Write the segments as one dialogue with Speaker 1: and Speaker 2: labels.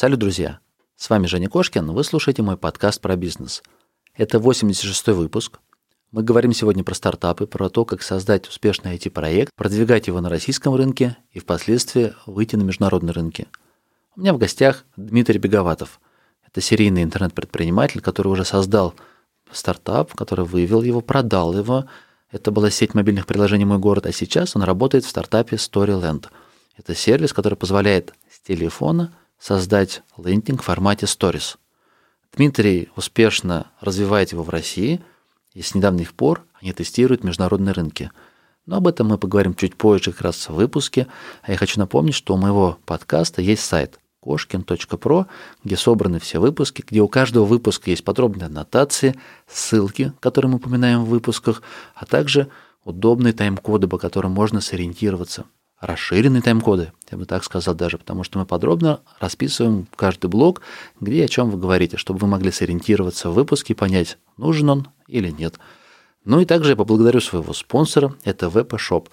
Speaker 1: Салют, друзья! С вами Женя Кошкин, вы слушаете мой подкаст про бизнес. Это 86-й выпуск. Мы говорим сегодня про стартапы, про то, как создать успешный IT-проект, продвигать его на российском рынке и впоследствии выйти на международные рынки. У меня в гостях Дмитрий Беговатов. Это серийный интернет-предприниматель, который уже создал стартап, который вывел его, продал его. Это была сеть мобильных приложений «Мой город», а сейчас он работает в стартапе Storyland. Это сервис, который позволяет с телефона создать лендинг в формате Stories. Дмитрий успешно развивает его в России, и с недавних пор они тестируют международные рынки. Но об этом мы поговорим чуть позже, как раз в выпуске. А я хочу напомнить, что у моего подкаста есть сайт кошкин.про, где собраны все выпуски, где у каждого выпуска есть подробные аннотации, ссылки, которые мы упоминаем в выпусках, а также удобные тайм-коды, по которым можно сориентироваться – расширенные тайм-коды, я бы так сказал даже, потому что мы подробно расписываем каждый блок, где и о чем вы говорите, чтобы вы могли сориентироваться в выпуске и понять, нужен он или нет. Ну и также я поблагодарю своего спонсора, это VPShop.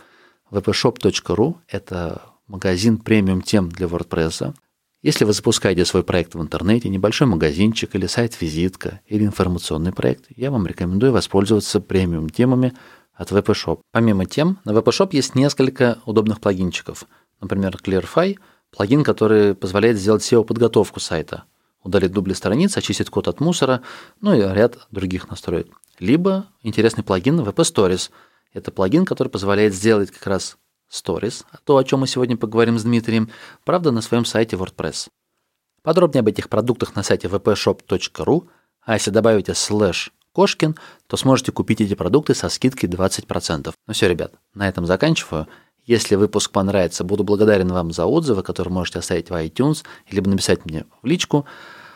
Speaker 1: vpshop.ru – это магазин премиум тем для WordPress. Если вы запускаете свой проект в интернете, небольшой магазинчик или сайт-визитка или информационный проект, я вам рекомендую воспользоваться премиум темами – от VPShop. Помимо тем, на VPShop есть несколько удобных плагинчиков. Например, Clearfy – плагин, который позволяет сделать SEO-подготовку сайта, удалить дубли страниц, очистить код от мусора, ну и ряд других настроек. Либо интересный плагин VP Stories. Это плагин, который позволяет сделать как раз Stories, то, о чем мы сегодня поговорим с Дмитрием, правда, на своем сайте WordPress. Подробнее об этих продуктах на сайте vpshop.ru, а если добавите слэш Кошкин, то сможете купить эти продукты со скидкой 20%. Ну все, ребят, на этом заканчиваю. Если выпуск понравится, буду благодарен вам за отзывы, которые можете оставить в iTunes, либо написать мне в личку.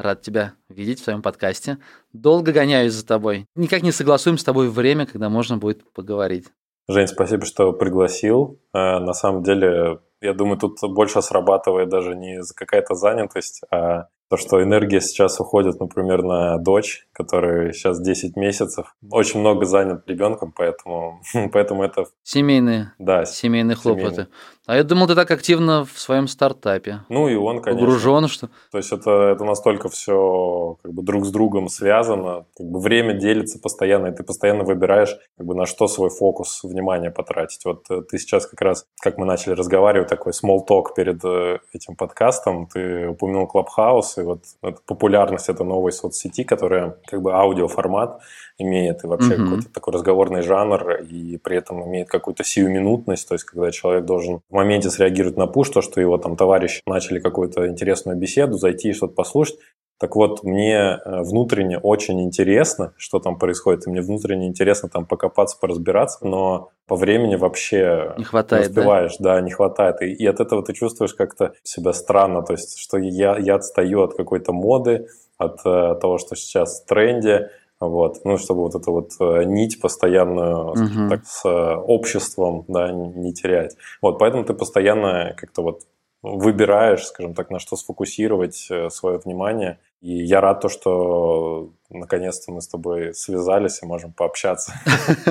Speaker 1: Рад тебя видеть в своем подкасте. Долго гоняюсь за тобой. Никак не согласуем с тобой время, когда можно будет поговорить.
Speaker 2: Жень, спасибо, что пригласил. Э, на самом деле, я думаю, тут больше срабатывает даже не за какая-то занятость, а то, что энергия сейчас уходит, например, на дочь, которая сейчас 10 месяцев, очень много занят ребенком, поэтому, поэтому это...
Speaker 1: Семейные.
Speaker 2: Да.
Speaker 1: Семейные хлопоты. Семейные. А я думал, ты так активно в своем стартапе.
Speaker 2: Ну и он, конечно.
Speaker 1: Погружен, что...
Speaker 2: То есть это, это настолько все как бы друг с другом связано. Как бы время делится постоянно, и ты постоянно выбираешь, как бы на что свой фокус внимания потратить. Вот э, ты сейчас как раз, как мы начали разговаривать, такой small talk перед э, этим подкастом, ты упомянул Clubhouse, и вот это популярность этой новой соцсети, которая как бы аудиоформат имеет, и вообще mm-hmm. какой-то такой разговорный жанр, и при этом имеет какую-то сиюминутность, то есть когда человек должен в моменте среагировать на пуш, то, что его там товарищи начали какую-то интересную беседу, зайти и что-то послушать. Так вот, мне э, внутренне очень интересно, что там происходит, и мне внутренне интересно там покопаться, поразбираться, но по времени вообще
Speaker 1: не хватает,
Speaker 2: не успеваешь, да, да не хватает. И, и от этого ты чувствуешь как-то себя странно, то есть, что я, я отстаю от какой-то моды, от э, того, что сейчас в тренде, вот, ну, чтобы вот эту вот э, нить постоянную, uh-huh. так, с э, обществом, да, не терять. Вот, поэтому ты постоянно как-то вот выбираешь, скажем так, на что сфокусировать свое внимание. И я рад то, что наконец-то мы с тобой связались и можем пообщаться.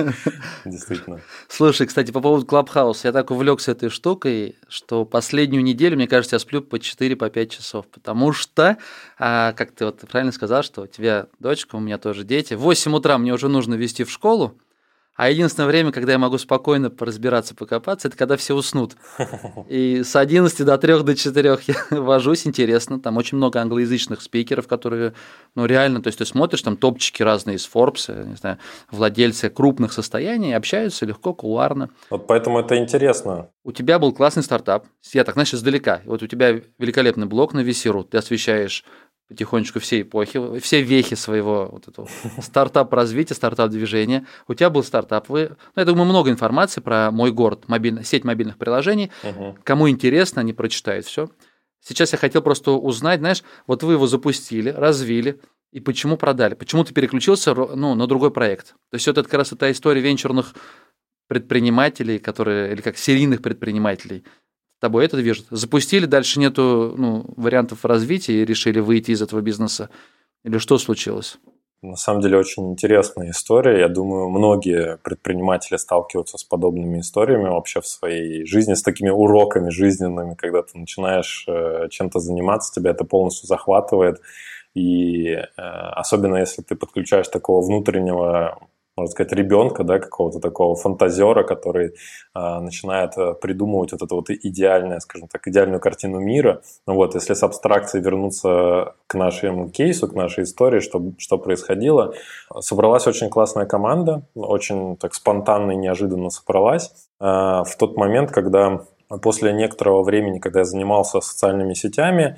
Speaker 2: Действительно.
Speaker 1: Слушай, кстати, по поводу Clubhouse, я так увлекся этой штукой, что последнюю неделю, мне кажется, я сплю по 4-5 по часов, потому что, а, как ты вот правильно сказал, что у тебя дочка, у меня тоже дети, в 8 утра мне уже нужно вести в школу, а единственное время, когда я могу спокойно поразбираться, покопаться, это когда все уснут. И с 11 до 3 до 4 я вожусь, интересно. Там очень много англоязычных спикеров, которые, ну, реально, то есть ты смотришь, там топчики разные из Forbes, не знаю, владельцы крупных состояний, общаются легко, кулуарно.
Speaker 2: Вот поэтому это интересно.
Speaker 1: У тебя был классный стартап. Я так, знаешь, издалека. Вот у тебя великолепный блог на Весеру. Ты освещаешь потихонечку все эпохи, все вехи своего вот этого стартап-развития, стартап-движения. У тебя был стартап. Вы, ну, я думаю, много информации про мой город, мобильный, сеть мобильных приложений. Угу. Кому интересно, они прочитают все. Сейчас я хотел просто узнать, знаешь, вот вы его запустили, развили, и почему продали? Почему ты переключился ну, на другой проект? То есть это как раз та история венчурных предпринимателей, которые, или как серийных предпринимателей. Тобой это движет. Запустили, дальше нету ну, вариантов развития и решили выйти из этого бизнеса. Или что случилось?
Speaker 2: На самом деле очень интересная история. Я думаю, многие предприниматели сталкиваются с подобными историями вообще в своей жизни, с такими уроками жизненными, когда ты начинаешь э, чем-то заниматься, тебя это полностью захватывает. И э, особенно если ты подключаешь такого внутреннего можно сказать, ребенка, да, какого-то такого фантазера, который э, начинает придумывать вот это вот идеальное, скажем так, идеальную картину мира. Ну вот, если с абстракцией вернуться к нашему кейсу, к нашей истории, что, что происходило, собралась очень классная команда, очень так спонтанно и неожиданно собралась. Э, в тот момент, когда после некоторого времени, когда я занимался социальными сетями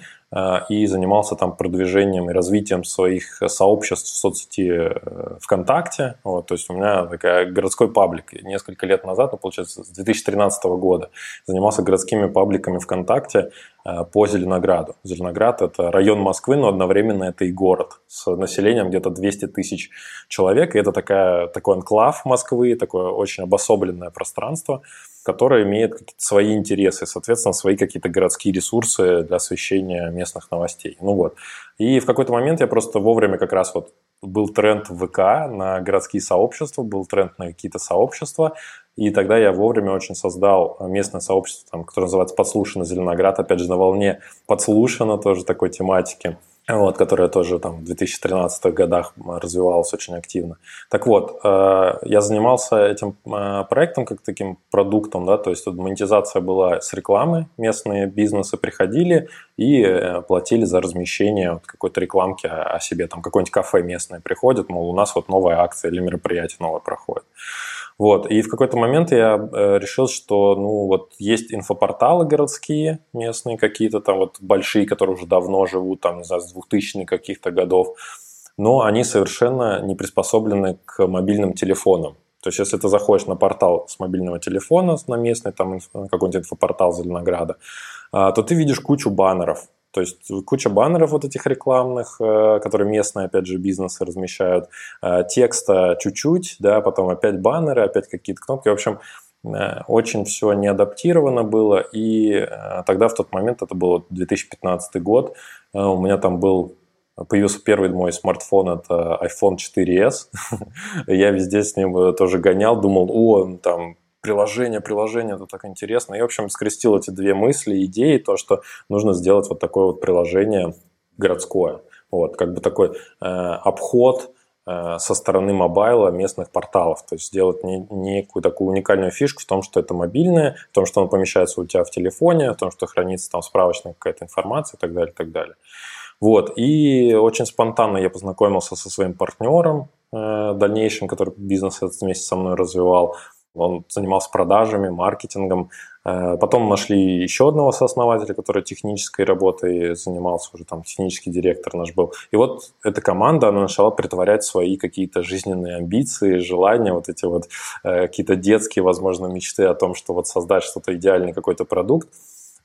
Speaker 2: и занимался там продвижением и развитием своих сообществ в соцсети э, ВКонтакте, вот, то есть у меня такая городской паблик. Несколько лет назад, ну, получается, с 2013 года занимался городскими пабликами ВКонтакте э, по Зеленограду. Зеленоград – это район Москвы, но одновременно это и город с населением где-то 200 тысяч человек. И это такая, такой анклав Москвы, такое очень обособленное пространство – которая имеет какие-то свои интересы, соответственно, свои какие-то городские ресурсы для освещения местных новостей. Ну вот. И в какой-то момент я просто вовремя как раз вот был тренд в ВК на городские сообщества, был тренд на какие-то сообщества, и тогда я вовремя очень создал местное сообщество, там, которое называется «Подслушано Зеленоград», опять же, на волне «Подслушано» тоже такой тематики вот, которая тоже там в 2013 годах развивалась очень активно. Так вот, э, я занимался этим э, проектом как таким продуктом, да, то есть тут монетизация была с рекламы, местные бизнесы приходили и э, платили за размещение вот какой-то рекламки о себе, там какое-нибудь кафе местное приходит, мол, у нас вот новая акция или мероприятие новое проходит. Вот. И в какой-то момент я э, решил, что ну, вот есть инфопорталы городские, местные какие-то там вот большие, которые уже давно живут, там, не знаю, с 2000-х каких-то годов, но они совершенно не приспособлены к мобильным телефонам. То есть, если ты заходишь на портал с мобильного телефона, на местный, там какой-нибудь инфопортал Зеленограда, а, то ты видишь кучу баннеров, то есть куча баннеров вот этих рекламных, э, которые местные, опять же, бизнесы размещают, э, текста чуть-чуть, да, потом опять баннеры, опять какие-то кнопки. В общем, э, очень все не адаптировано было, и тогда в тот момент, это был 2015 год, у меня там был Появился первый мой смартфон, это iPhone 4s. Я везде с ним тоже гонял, думал, о, там приложение, приложение, это так интересно. И, в общем, скрестил эти две мысли, идеи, то, что нужно сделать вот такое вот приложение городское. Вот, как бы такой э, обход э, со стороны мобайла местных порталов. То есть сделать не, некую такую уникальную фишку в том, что это мобильное, в том, что он помещается у тебя в телефоне, в том, что хранится там справочная какая-то информация и так далее, и так далее. Вот. И очень спонтанно я познакомился со своим партнером э, дальнейшим, который бизнес вместе со мной развивал. Он занимался продажами, маркетингом. Э, потом нашли еще одного сооснователя, который технической работой занимался, уже там технический директор наш был. И вот эта команда, она начала притворять свои какие-то жизненные амбиции, желания, вот эти вот э, какие-то детские, возможно, мечты о том, что вот создать что-то идеальный какой-то продукт.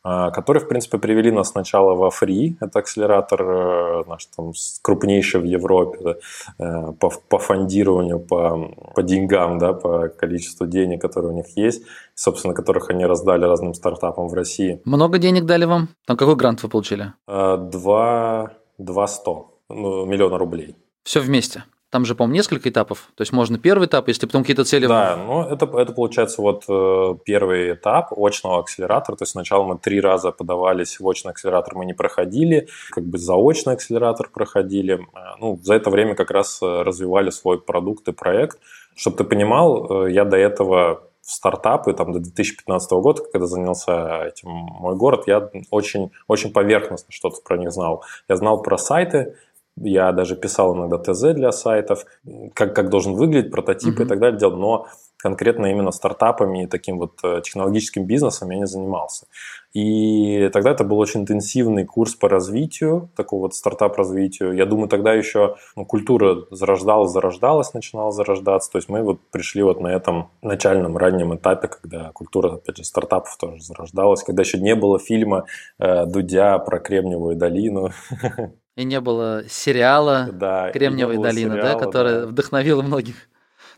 Speaker 2: А, которые, в принципе, привели нас сначала во Free, это акселератор э, наш там крупнейший в Европе э, по, по фондированию, по, по деньгам, да, по количеству денег, которые у них есть, собственно, которых они раздали разным стартапам в России.
Speaker 1: Много денег дали вам? Там какой грант вы получили?
Speaker 2: Э, два, два сто, ну, миллиона рублей.
Speaker 1: Все вместе? Там же, по-моему, несколько этапов. То есть можно первый этап, если потом какие-то цели...
Speaker 2: Да, ну это, это получается вот э, первый этап очного акселератора. То есть сначала мы три раза подавались в очный акселератор, мы не проходили. Как бы заочный акселератор проходили. Э, ну, за это время как раз э, развивали свой продукт и проект. Чтобы ты понимал, я до этого в стартапы там, до 2015 года, когда занялся этим мой город, я очень, очень поверхностно что-то про них знал. Я знал про сайты, я даже писал иногда ТЗ для сайтов, как, как должен выглядеть прототипы mm-hmm. и так далее делал. Но конкретно именно стартапами и таким вот э, технологическим бизнесом я не занимался. И тогда это был очень интенсивный курс по развитию, такого вот стартап-развитию. Я думаю, тогда еще ну, культура зарождалась, зарождалась, начинала зарождаться. То есть мы вот пришли вот на этом начальном раннем этапе, когда культура, опять же, стартапов тоже зарождалась, когда еще не было фильма э, Дудя про Кремниевую долину.
Speaker 1: И не было сериала да, Кремниевая долина, сериала, да, который да. вдохновил многих.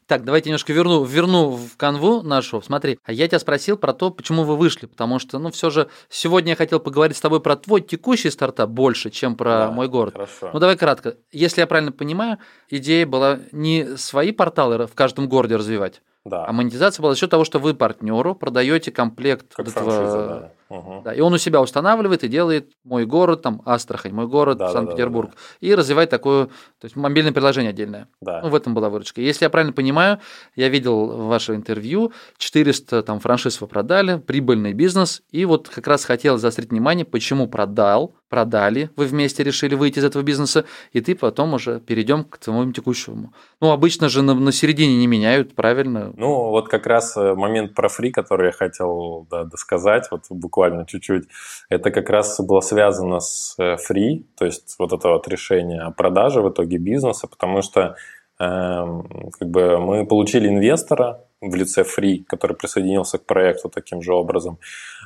Speaker 1: Так, давайте немножко верну, верну в канву нашу. Смотри, а я тебя спросил про то, почему вы вышли, потому что, ну, все же сегодня я хотел поговорить с тобой про твой текущий стартап больше, чем про да, мой город.
Speaker 2: Хорошо.
Speaker 1: Ну, давай кратко. Если я правильно понимаю, идея была не свои порталы в каждом городе развивать,
Speaker 2: да.
Speaker 1: а монетизация была за счет того, что вы партнеру продаете комплект
Speaker 2: как этого, франшиза, да.
Speaker 1: Угу. Да, и он у себя устанавливает и делает мой город, там, Астрахань, мой город, да, Санкт-Петербург, да, да, да. и развивает такое, то есть мобильное приложение отдельное.
Speaker 2: Да.
Speaker 1: Ну, в этом была выручка. Если я правильно понимаю, я видел ваше интервью, 400 там франшиз вы продали, прибыльный бизнес, и вот как раз хотел заострить внимание, почему продал, продали, вы вместе решили выйти из этого бизнеса, и ты потом уже перейдем к твоему текущему. Ну, обычно же на, на середине не меняют, правильно?
Speaker 2: Ну, вот как раз э, момент про фри, который я хотел да, досказать, вот буквально чуть-чуть, это как раз было связано с э, то есть вот это вот решение о продаже в итоге бизнеса, потому что э, как бы мы получили инвестора в лице Free, который присоединился к проекту таким же образом.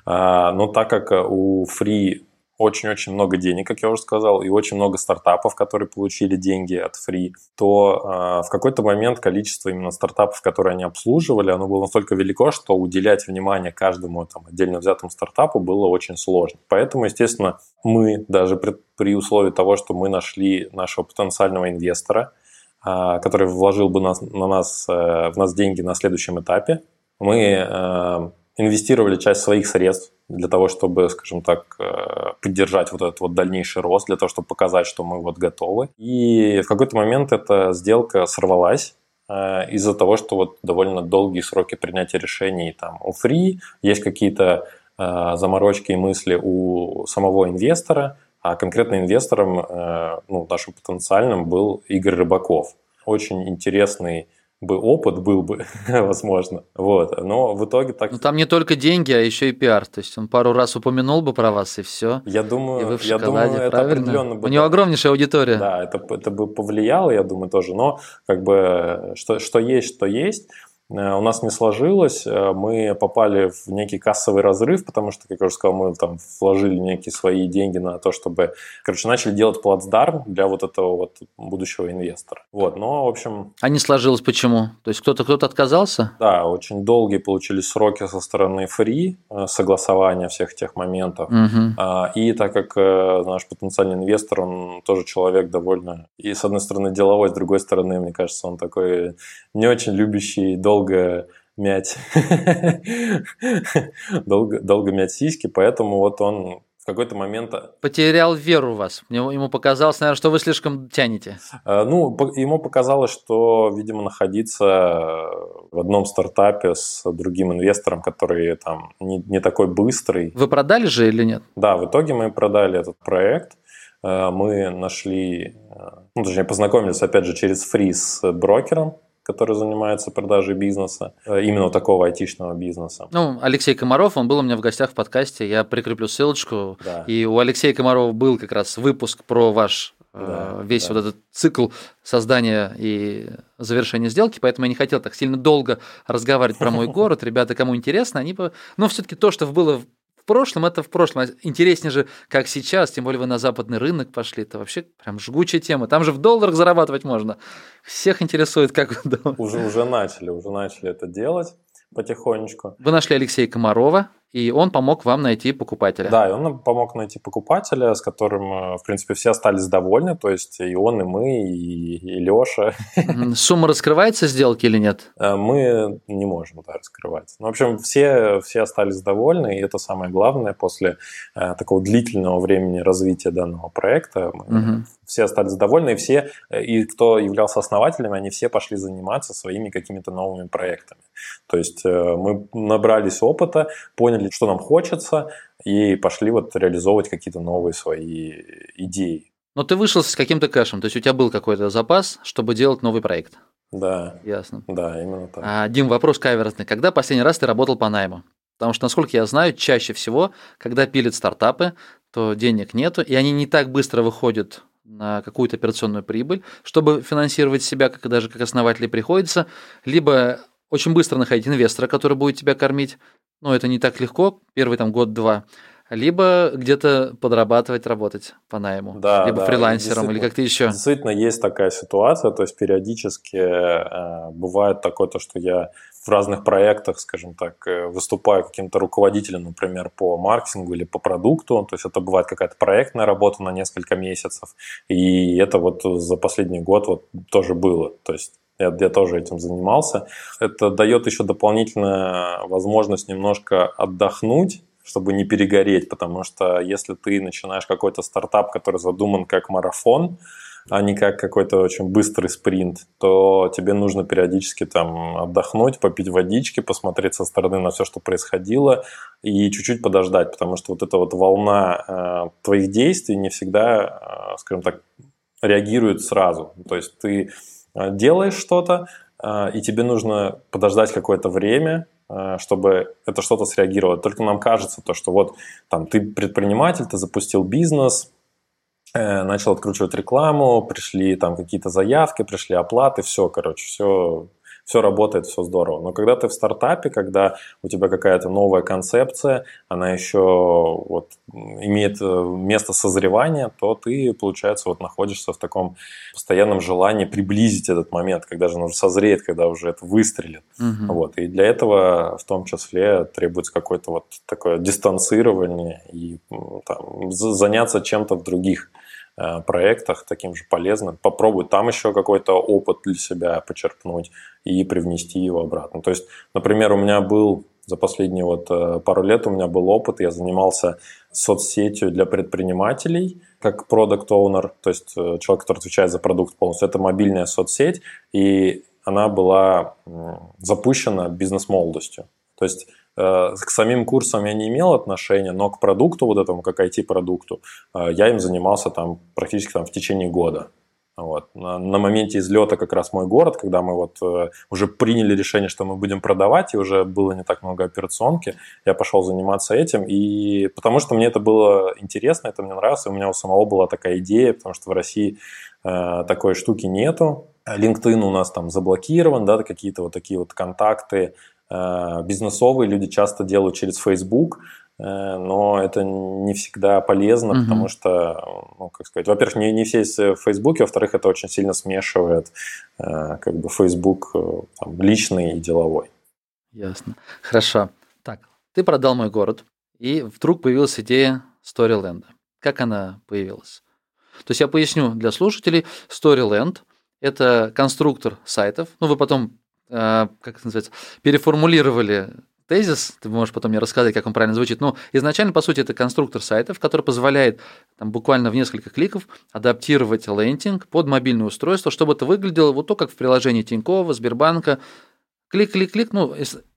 Speaker 2: А, но так как у Free очень-очень много денег, как я уже сказал, и очень много стартапов, которые получили деньги от Free, то э, в какой-то момент количество именно стартапов, которые они обслуживали, оно было настолько велико, что уделять внимание каждому там, отдельно взятому стартапу было очень сложно. Поэтому, естественно, мы даже при, при условии того, что мы нашли нашего потенциального инвестора, э, который вложил бы нас, на нас, э, в нас деньги на следующем этапе, мы э, инвестировали часть своих средств для того, чтобы, скажем так, э, поддержать вот этот вот дальнейший рост, для того, чтобы показать, что мы вот готовы. И в какой-то момент эта сделка сорвалась, э, из-за того, что вот довольно долгие сроки принятия решений там у Free, есть какие-то э, заморочки и мысли у самого инвестора, а конкретно инвестором, ну, нашим потенциальным был Игорь Рыбаков. Очень интересный бы опыт был бы, возможно. Вот. Но в итоге так...
Speaker 1: Ну, там не только деньги, а еще и пиар. То есть он пару раз упомянул бы про вас, и все.
Speaker 2: Я думаю, я думаю это
Speaker 1: правильно?
Speaker 2: определенно бы...
Speaker 1: У него огромнейшая аудитория.
Speaker 2: Да, это, это бы повлияло, я думаю, тоже. Но как бы что, что есть, что есть. Э, у нас не сложилось, э, мы попали в некий кассовый разрыв, потому что, как я уже сказал, мы там вложили некие свои деньги на то, чтобы, короче, начали делать плацдарм для вот этого вот будущего инвестора. Вот, но, в общем...
Speaker 1: А не сложилось почему? То есть кто-то кто-то отказался?
Speaker 2: Да, очень долгие получились сроки со стороны фри, э, согласования всех тех моментов.
Speaker 1: Угу.
Speaker 2: И так как наш потенциальный инвестор, он тоже человек довольно, и с одной стороны деловой, с другой стороны, мне кажется, он такой не очень любящий долго долго мять, долго, долго мять сиськи, поэтому вот он в какой-то момент...
Speaker 1: Потерял веру в вас. Ему показалось, наверное, что вы слишком тянете.
Speaker 2: Э, ну, ему показалось, что, видимо, находиться в одном стартапе с другим инвестором, который там не, не такой быстрый.
Speaker 1: Вы продали же или нет?
Speaker 2: Да, в итоге мы продали этот проект. Э, мы нашли, ну, точнее, познакомились, опять же, через фриз с брокером, который занимается продажей бизнеса, э, именно такого айтишного бизнеса.
Speaker 1: Ну, Алексей Комаров, он был у меня в гостях в подкасте, я прикреплю ссылочку.
Speaker 2: Да.
Speaker 1: И у Алексея Комарова был как раз выпуск про ваш э, да, весь да. вот этот цикл создания и завершения сделки, поэтому я не хотел так сильно долго разговаривать про мой город. Ребята, кому интересно, они бы... Но все-таки то, что было в прошлом это в прошлом. Интереснее же, как сейчас, тем более вы на западный рынок пошли, это вообще прям жгучая тема. Там же в долларах зарабатывать можно. Всех интересует, как...
Speaker 2: Уже, уже начали, уже начали это делать потихонечку.
Speaker 1: Вы нашли Алексея Комарова, и он помог вам найти покупателя.
Speaker 2: Да, и он помог найти покупателя, с которым, э, в принципе, все остались довольны, то есть и он, и мы, и, и Леша.
Speaker 1: Сумма раскрывается сделки или нет?
Speaker 2: Э, мы не можем да, раскрывать. Ну, в общем, все, все остались довольны, и это самое главное после э, такого длительного времени развития данного проекта. Мы, угу. Все остались довольны, и все, э, и кто являлся основателями, они все пошли заниматься своими какими-то новыми проектами. То есть э, мы набрались опыта, поняли, поняли, что нам хочется, и пошли вот реализовывать какие-то новые свои идеи.
Speaker 1: Но ты вышел с каким-то кэшем, то есть у тебя был какой-то запас, чтобы делать новый проект?
Speaker 2: Да.
Speaker 1: Ясно.
Speaker 2: Да, именно так.
Speaker 1: А, Дим, вопрос каверзный. Когда последний раз ты работал по найму? Потому что, насколько я знаю, чаще всего, когда пилят стартапы, то денег нету, и они не так быстро выходят на какую-то операционную прибыль, чтобы финансировать себя, как даже как основатели приходится, либо очень быстро находить инвестора, который будет тебя кормить, но это не так легко, первый там год-два, либо где-то подрабатывать, работать по найму,
Speaker 2: Да,
Speaker 1: либо
Speaker 2: да,
Speaker 1: фрилансером или как-то еще.
Speaker 2: Действительно, есть такая ситуация, то есть периодически э, бывает такое, то, что я в разных проектах, скажем так, э, выступаю каким-то руководителем, например, по маркетингу или по продукту, то есть это бывает какая-то проектная работа на несколько месяцев, и это вот за последний год вот тоже было, то есть я, я тоже этим занимался. Это дает еще дополнительную возможность немножко отдохнуть, чтобы не перегореть, потому что если ты начинаешь какой-то стартап, который задуман как марафон, а не как какой-то очень быстрый спринт, то тебе нужно периодически там отдохнуть, попить водички, посмотреть со стороны на все, что происходило, и чуть-чуть подождать, потому что вот эта вот волна э, твоих действий не всегда, э, скажем так, реагирует сразу. То есть ты делаешь что-то, э, и тебе нужно подождать какое-то время, э, чтобы это что-то среагировало. Только нам кажется то, что вот там ты предприниматель, ты запустил бизнес, э, начал откручивать рекламу, пришли там какие-то заявки, пришли оплаты, все, короче, все, все работает, все здорово. Но когда ты в стартапе, когда у тебя какая-то новая концепция, она еще вот имеет э, место созревания, то ты, получается, вот находишься в таком постоянном желании приблизить этот момент, когда же он уже созреет, когда уже это выстрелит.
Speaker 1: Мгм.
Speaker 2: Вот. И для этого в том числе требуется какое-то вот такое дистанцирование и там, за- заняться чем-то в других проектах, таким же полезным. Попробуй там еще какой-то опыт для себя почерпнуть и привнести его обратно. То есть, например, у меня был за последние вот э, пару лет у меня был опыт, я занимался соцсетью для предпринимателей, как продукт оунер то есть э, человек, который отвечает за продукт полностью. Это мобильная соцсеть, и она была запущена бизнес-молодостью. То есть э, к самим курсам я не имел отношения, но к продукту вот этому, как IT-продукту, э, я им занимался там практически там в течение года. Вот. На, моменте излета как раз мой город, когда мы вот э, уже приняли решение, что мы будем продавать, и уже было не так много операционки, я пошел заниматься этим, и потому что мне это было интересно, это мне нравилось, и у меня у самого была такая идея, потому что в России э, такой штуки нету, LinkedIn у нас там заблокирован, да, какие-то вот такие вот контакты э, бизнесовые люди часто делают через Facebook, э, но это не всегда полезно,
Speaker 1: Мгм.
Speaker 2: потому что, ну, как сказать, во-первых, не, не все есть в Фейсбуке, во-вторых, это очень сильно смешивает э, как бы Facebook э, там, личный и деловой.
Speaker 1: Ясно. Хорошо. Так, ты продал мой город, и вдруг появилась идея Storyland. Как она появилась? То есть я поясню для слушателей. Storyland – это конструктор сайтов. Ну, вы потом, э, как это называется, переформулировали тезис, ты можешь потом мне рассказать, как он правильно звучит. Но изначально, по сути, это конструктор сайтов, который позволяет там, буквально в несколько кликов адаптировать лендинг под мобильное устройство, чтобы это выглядело вот то, как в приложении Тинькова, Сбербанка. Клик-клик-клик, ну,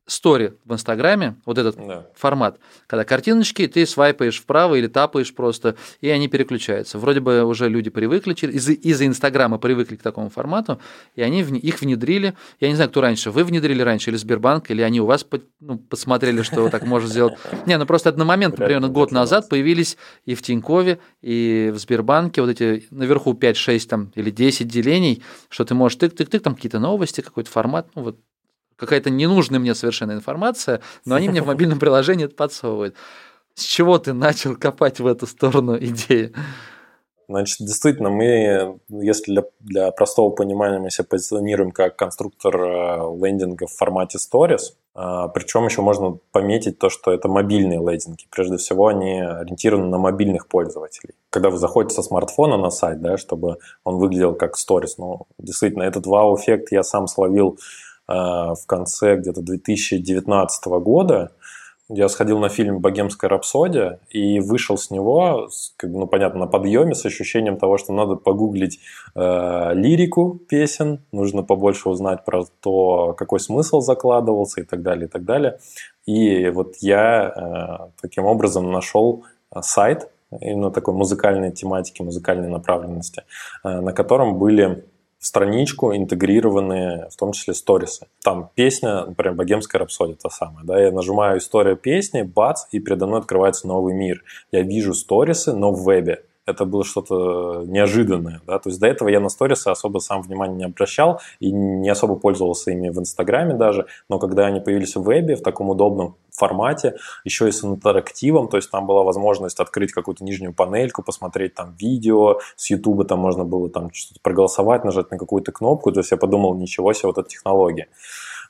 Speaker 1: стори в Инстаграме, вот этот
Speaker 2: Да.
Speaker 1: формат, когда картиночки, ты свайпаешь вправо или тапаешь просто, и они переключаются. Вроде бы уже люди привыкли, из- из-за Инстаграма привыкли к такому формату, и они вне- их внедрили. Я не знаю, кто раньше, вы внедрили раньше или Сбербанк, или они у вас по- ну, посмотрели, что так можно сделать. Не, ну просто
Speaker 2: ли
Speaker 1: примерно год назад появились и в Тинькове, и в Сбербанке вот эти наверху 5-6 там или 10 делений, что ты можешь тык-тык-тык, там какие-то новости, какой-то формат, ну вот какая-то ненужная мне совершенно информация, но они мне в мобильном приложении это подсовывают. С чего ты начал копать в эту сторону идеи?
Speaker 2: Значит, действительно, мы, если для, для простого понимания, мы себя позиционируем как конструктор э, лендинга в формате Stories, а, причем еще можно пометить то, что это мобильные лендинги. Прежде всего, они ориентированы на мобильных пользователей. Когда вы заходите со смартфона на сайт, да, чтобы он выглядел как Stories, ну, действительно, этот вау-эффект я сам словил э, в конце где-то 2019 года, я сходил на фильм «Богемская рапсодия» и вышел с него, как бы, ну, понятно, на подъеме, с ощущением того, что надо погуглить э, лирику песен, нужно побольше узнать про то, какой смысл закладывался и так далее, и так далее. И вот я э, таким образом нашел э, сайт, именно такой музыкальной тематики, музыкальной направленности, э, на котором были в страничку интегрированные, в том числе, сторисы. Там песня, например, «Богемская рапсодия» та самая. Да, я нажимаю «История песни», бац, и передо мной открывается новый мир. Я вижу сторисы, но в вебе это было что-то неожиданное. Да? То есть до этого я на сторисы особо сам внимания не обращал и не особо пользовался ими в Инстаграме даже, но когда они появились в вебе в таком удобном формате, еще и с интерактивом, то есть там была возможность открыть какую-то нижнюю панельку, посмотреть там видео, с Ютуба там можно было там что-то проголосовать, нажать на какую-то кнопку, то есть я подумал, ничего себе, вот эта технология.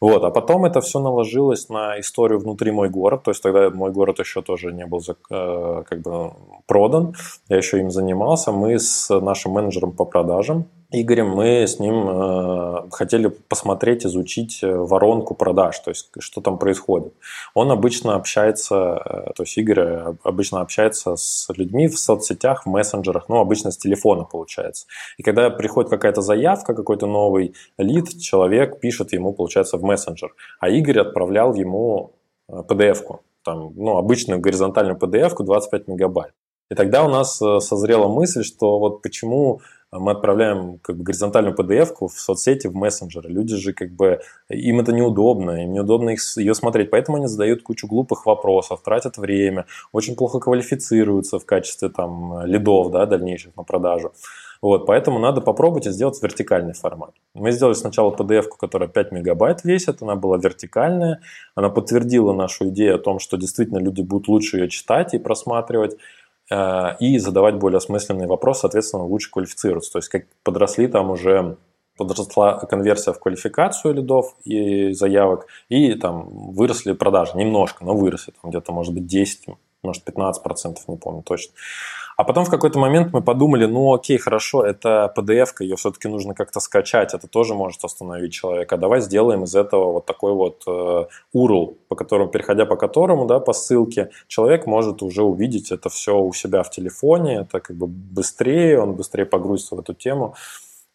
Speaker 2: Вот, а потом это все наложилось на историю внутри мой город, то есть тогда мой город еще тоже не был э, как бы продан, я еще им занимался, мы с нашим менеджером по продажам Игорем, мы с ним э, хотели посмотреть, изучить э, воронку продаж, то есть что там происходит. Он обычно общается, э, то есть Игорь э, обычно общается с людьми в соцсетях, в мессенджерах, ну, обычно с телефона получается. И когда приходит какая-то заявка, какой-то новый лид, человек пишет ему, получается, в мессенджер, а Игорь отправлял ему PDF-ку, там, ну, обычную горизонтальную PDF-ку 25 мегабайт. И тогда у нас созрела мысль, что вот почему мы отправляем как бы горизонтальную PDF-ку в соцсети, в мессенджеры. Люди же как бы, им это неудобно, им неудобно их, ее смотреть, поэтому они задают кучу глупых вопросов, тратят время, очень плохо квалифицируются в качестве там лидов, да, дальнейших на продажу. Вот, поэтому надо попробовать и сделать вертикальный формат. Мы сделали сначала PDF-ку, которая 5 мегабайт весит, она была вертикальная, она подтвердила нашу идею о том, что действительно люди будут лучше ее читать и просматривать. Э, и задавать более осмысленные вопросы, соответственно, лучше квалифицироваться. То есть, как подросли там уже подросла конверсия в квалификацию лидов и заявок, и там выросли продажи немножко, но выросли, там где-то, может быть, 10, может, 15 процентов, не помню точно. А потом в какой-то момент мы подумали, ну окей, хорошо, это PDF-ка, ее все-таки нужно как-то скачать, это тоже может остановить человека. Давай сделаем из этого вот такой вот э, URL, по которому, переходя по которому, да, по ссылке, человек может уже увидеть это все у себя в телефоне, это как бы быстрее, он быстрее погрузится в эту тему.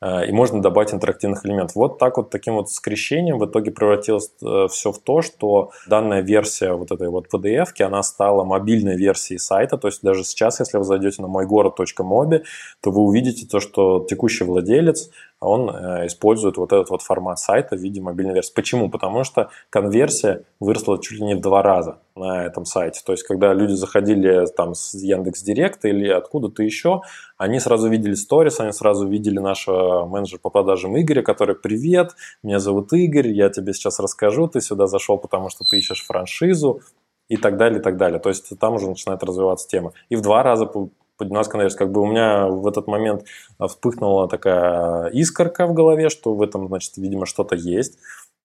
Speaker 2: Э, и можно добавить интерактивных элементов. Вот так вот таким вот скрещением в итоге превратилось э, все в то, что данная версия вот этой вот PDF, она стала мобильной версией сайта, то есть даже сейчас, если вы зайдете на мойгород.моби, то вы увидите то, что текущий владелец он э, использует вот этот вот формат сайта в виде мобильной версии. Почему? Потому что конверсия выросла чуть ли не в два раза на этом сайте. То есть, когда люди заходили там с Яндекс Директа или откуда-то еще, они сразу видели сторис, они сразу видели нашего менеджера по продажам Игоря, который «Привет, меня зовут Игорь, я тебе сейчас расскажу, ты сюда зашел, потому что ты ищешь франшизу», и так далее, и так далее. То есть там уже начинает развиваться тема. И в два раза поднялась конверсия. Как бы у меня в этот момент вспыхнула такая искорка в голове, что в этом, значит, видимо, что-то есть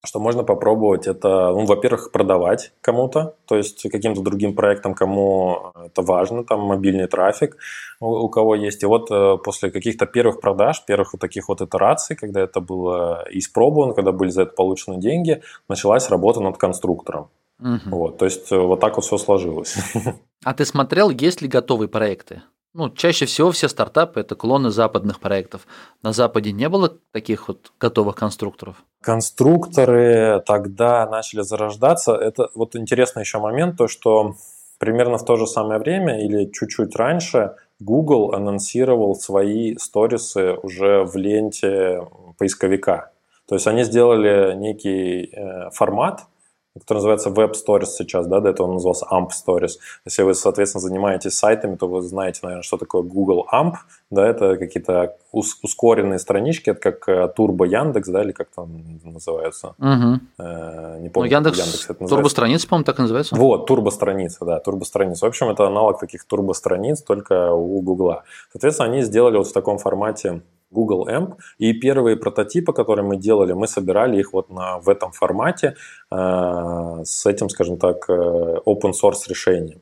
Speaker 2: что можно попробовать это, ну, во-первых, продавать кому-то, то есть каким-то другим проектам, кому это важно, там мобильный трафик у, у кого есть. И вот э, после каких-то первых продаж, первых вот таких вот итераций, когда это было испробовано, когда были за это получены деньги, началась работа над конструктором. Угу. Вот, то есть э, вот так вот все сложилось.
Speaker 1: А ты смотрел, есть ли готовые проекты? Ну, чаще всего все стартапы – это клоны западных проектов. На Западе не было таких вот готовых конструкторов?
Speaker 2: Конструкторы тогда начали зарождаться. Это вот интересный еще момент, то что примерно в то же самое время или чуть-чуть раньше Google анонсировал свои сторисы уже в ленте поисковика. То есть они сделали некий э, формат, который называется Web Stories сейчас, да, до этого он назывался AMP Stories. Если вы, соответственно, занимаетесь сайтами, то вы знаете, наверное, что такое Google AMP, да, это какие-то ускоренные странички, это как э, Turbo Яндекс, да, или как там называется.
Speaker 1: Угу. Э, не помню, ну, Яндекс, Яндекс это называется. Турбо-страница, по-моему, так и называется.
Speaker 2: Вот, турбо-страница, да, турбо-страница. В общем, это аналог таких турбо-страниц, только у Гугла. Соответственно, они сделали вот в таком формате Google AMP. И первые прототипы, которые мы делали, мы собирали их вот на, в этом формате э, с этим, скажем так, э, open source решением.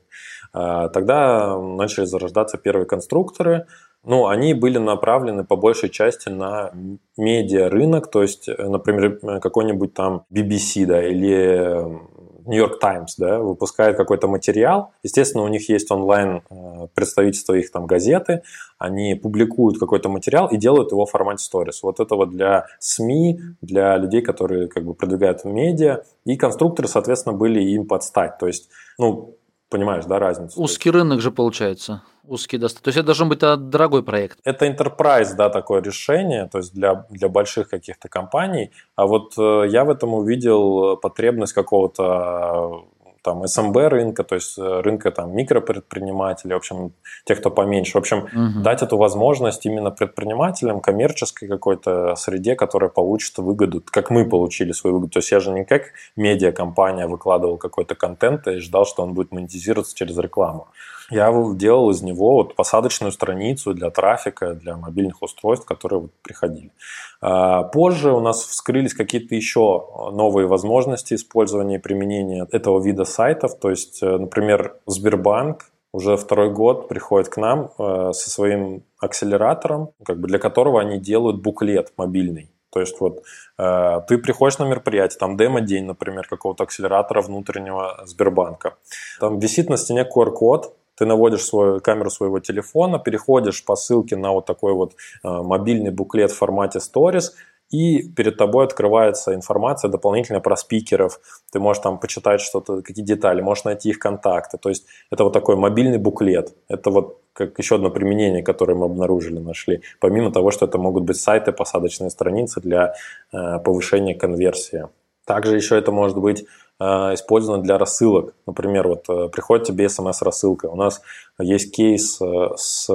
Speaker 2: Э, тогда начали зарождаться первые конструкторы. Ну, они были направлены по большей части на медиа рынок, то есть, э, например, какой-нибудь там BBC, да, или Нью-Йорк Таймс, да, выпускает какой-то материал. Естественно, у них есть онлайн э, представительство их там газеты, они публикуют какой-то материал и делают его в формате сторис. Вот это вот для СМИ, для людей, которые как бы продвигают медиа, и конструкторы, соответственно, были им подстать. То есть, ну, Понимаешь, да, разницу?
Speaker 1: Узкий рынок же получается. Узкий достаточно. То есть это должен быть а, дорогой проект.
Speaker 2: Это enterprise, да, такое решение, то есть для, для больших каких-то компаний. А вот э, я в этом увидел потребность какого-то там СМБ рынка, то есть э, рынка там микропредпринимателей, в общем, тех, кто поменьше. В общем, угу. дать эту возможность именно предпринимателям, коммерческой какой-то среде, которая получит выгоду, как мы получили свою выгоду. То есть я же не как медиакомпания выкладывал какой-то контент и ждал, что он будет монетизироваться через рекламу. Я делал из него вот посадочную страницу для трафика, для мобильных устройств, которые вот приходили. А, позже у нас вскрылись какие-то еще новые возможности использования и применения этого вида сайтов. То есть, э, например, Сбербанк уже второй год приходит к нам э, со своим акселератором, как бы для которого они делают буклет мобильный. То есть вот э, ты приходишь на мероприятие, там демо-день, например, какого-то акселератора внутреннего Сбербанка. Там висит на стене QR-код, ты наводишь свою камеру своего телефона, переходишь по ссылке на вот такой вот э, мобильный буклет в формате Stories, и перед тобой открывается информация дополнительно про спикеров. Ты можешь там почитать что-то, какие детали, можешь найти их контакты. То есть это вот такой мобильный буклет. Это вот как еще одно применение, которое мы обнаружили, нашли. Помимо того, что это могут быть сайты, посадочные страницы для э, повышения конверсии. Также еще это может быть Э, использовано для рассылок. Например, вот э, приходит тебе смс-рассылка. У нас есть кейс э, с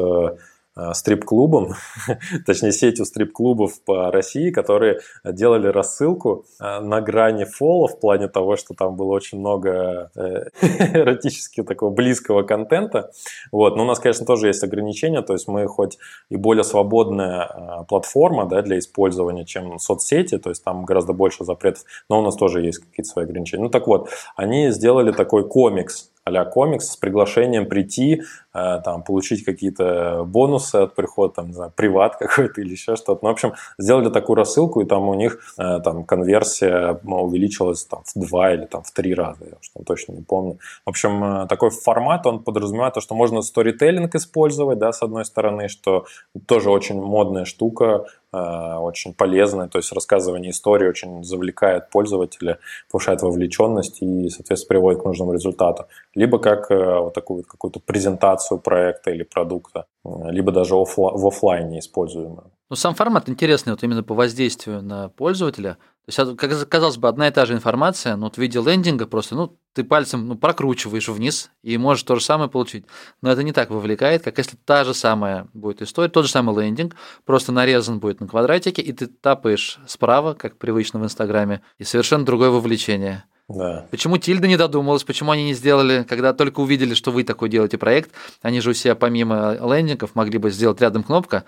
Speaker 2: стрип-клубом, точнее сетью стрип-клубов по России, которые делали рассылку э, на грани фола в плане того, что там было очень много э, эротически такого близкого контента. Вот. Но у нас, конечно, тоже есть ограничения, то есть мы хоть и более свободная платформа да, для использования, чем соцсети, то есть там гораздо больше запретов, но у нас тоже есть какие-то свои ограничения. Ну так вот, они сделали такой комикс, а комикс с приглашением прийти, э, там, получить какие-то бонусы от прихода, там, не знаю, приват какой-то или еще что-то. Ну, в общем, сделали такую рассылку, и там у них э, там конверсия ну, увеличилась там, в два или там, в три раза, я уж там точно не помню. В общем, э, такой формат, он подразумевает то, что можно сторителлинг использовать, да, с одной стороны, что тоже очень модная штука, очень полезное, то есть рассказывание истории очень завлекает пользователя, повышает вовлеченность и, соответственно, приводит к нужному результату. Либо как э, вот такую какую-то презентацию проекта или продукта, э, либо даже в офлайне используемую.
Speaker 1: Ну, сам формат интересный вот именно по воздействию на пользователя. То есть, как казалось бы, одна и та же информация, но вот в виде лендинга просто, ну, ты пальцем ну, прокручиваешь вниз и можешь то же самое получить. Но это не так вовлекает, как если та же самая будет история, тот же самый лендинг, просто нарезан будет на квадратике, и ты тапаешь справа, как привычно в Инстаграме, и совершенно другое вовлечение.
Speaker 2: Да.
Speaker 1: Почему Тильда не додумалась, почему они не сделали, когда только увидели, что вы такой делаете проект, они же у себя помимо лендингов могли бы сделать рядом кнопка,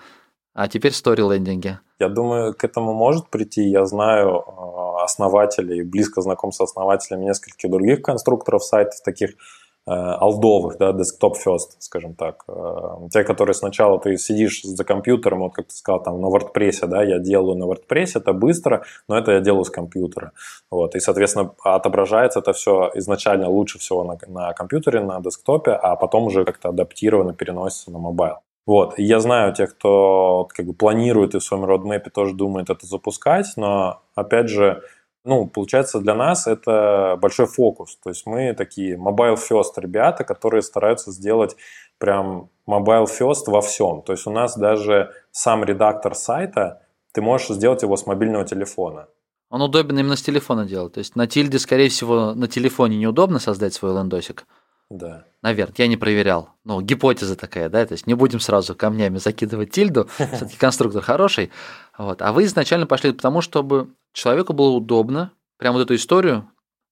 Speaker 1: а теперь сторилендинги.
Speaker 2: Я думаю, к этому может прийти. Я знаю э, основателей, близко знаком с основателями нескольких других конструкторов сайтов, таких э, алдовых, да, desktop first, скажем так. Э, те, которые сначала ты сидишь за компьютером, вот как ты сказал, там на WordPress, да, я делаю на WordPress, это быстро, но это я делаю с компьютера. Вот, и, соответственно, отображается это все изначально лучше всего на, на компьютере, на десктопе, а потом уже как-то адаптированно переносится на mobile. Вот. Я знаю тех, кто как бы планирует и в своем roadmap е тоже думает это запускать, но, опять же, ну, получается, для нас это большой фокус. То есть мы такие mobile first ребята, которые стараются сделать прям mobile first во всем. То есть у нас даже сам редактор сайта, ты можешь сделать его с мобильного телефона.
Speaker 1: Он удобен именно с телефона делать. То есть на тильде, скорее всего, на телефоне неудобно создать свой лендосик.
Speaker 2: Да.
Speaker 1: Наверное, я не проверял. Ну, гипотеза такая, да, то есть не будем сразу камнями закидывать тильду, все-таки конструктор хороший. Вот. А вы изначально пошли потому, чтобы человеку было удобно, прямо вот эту историю,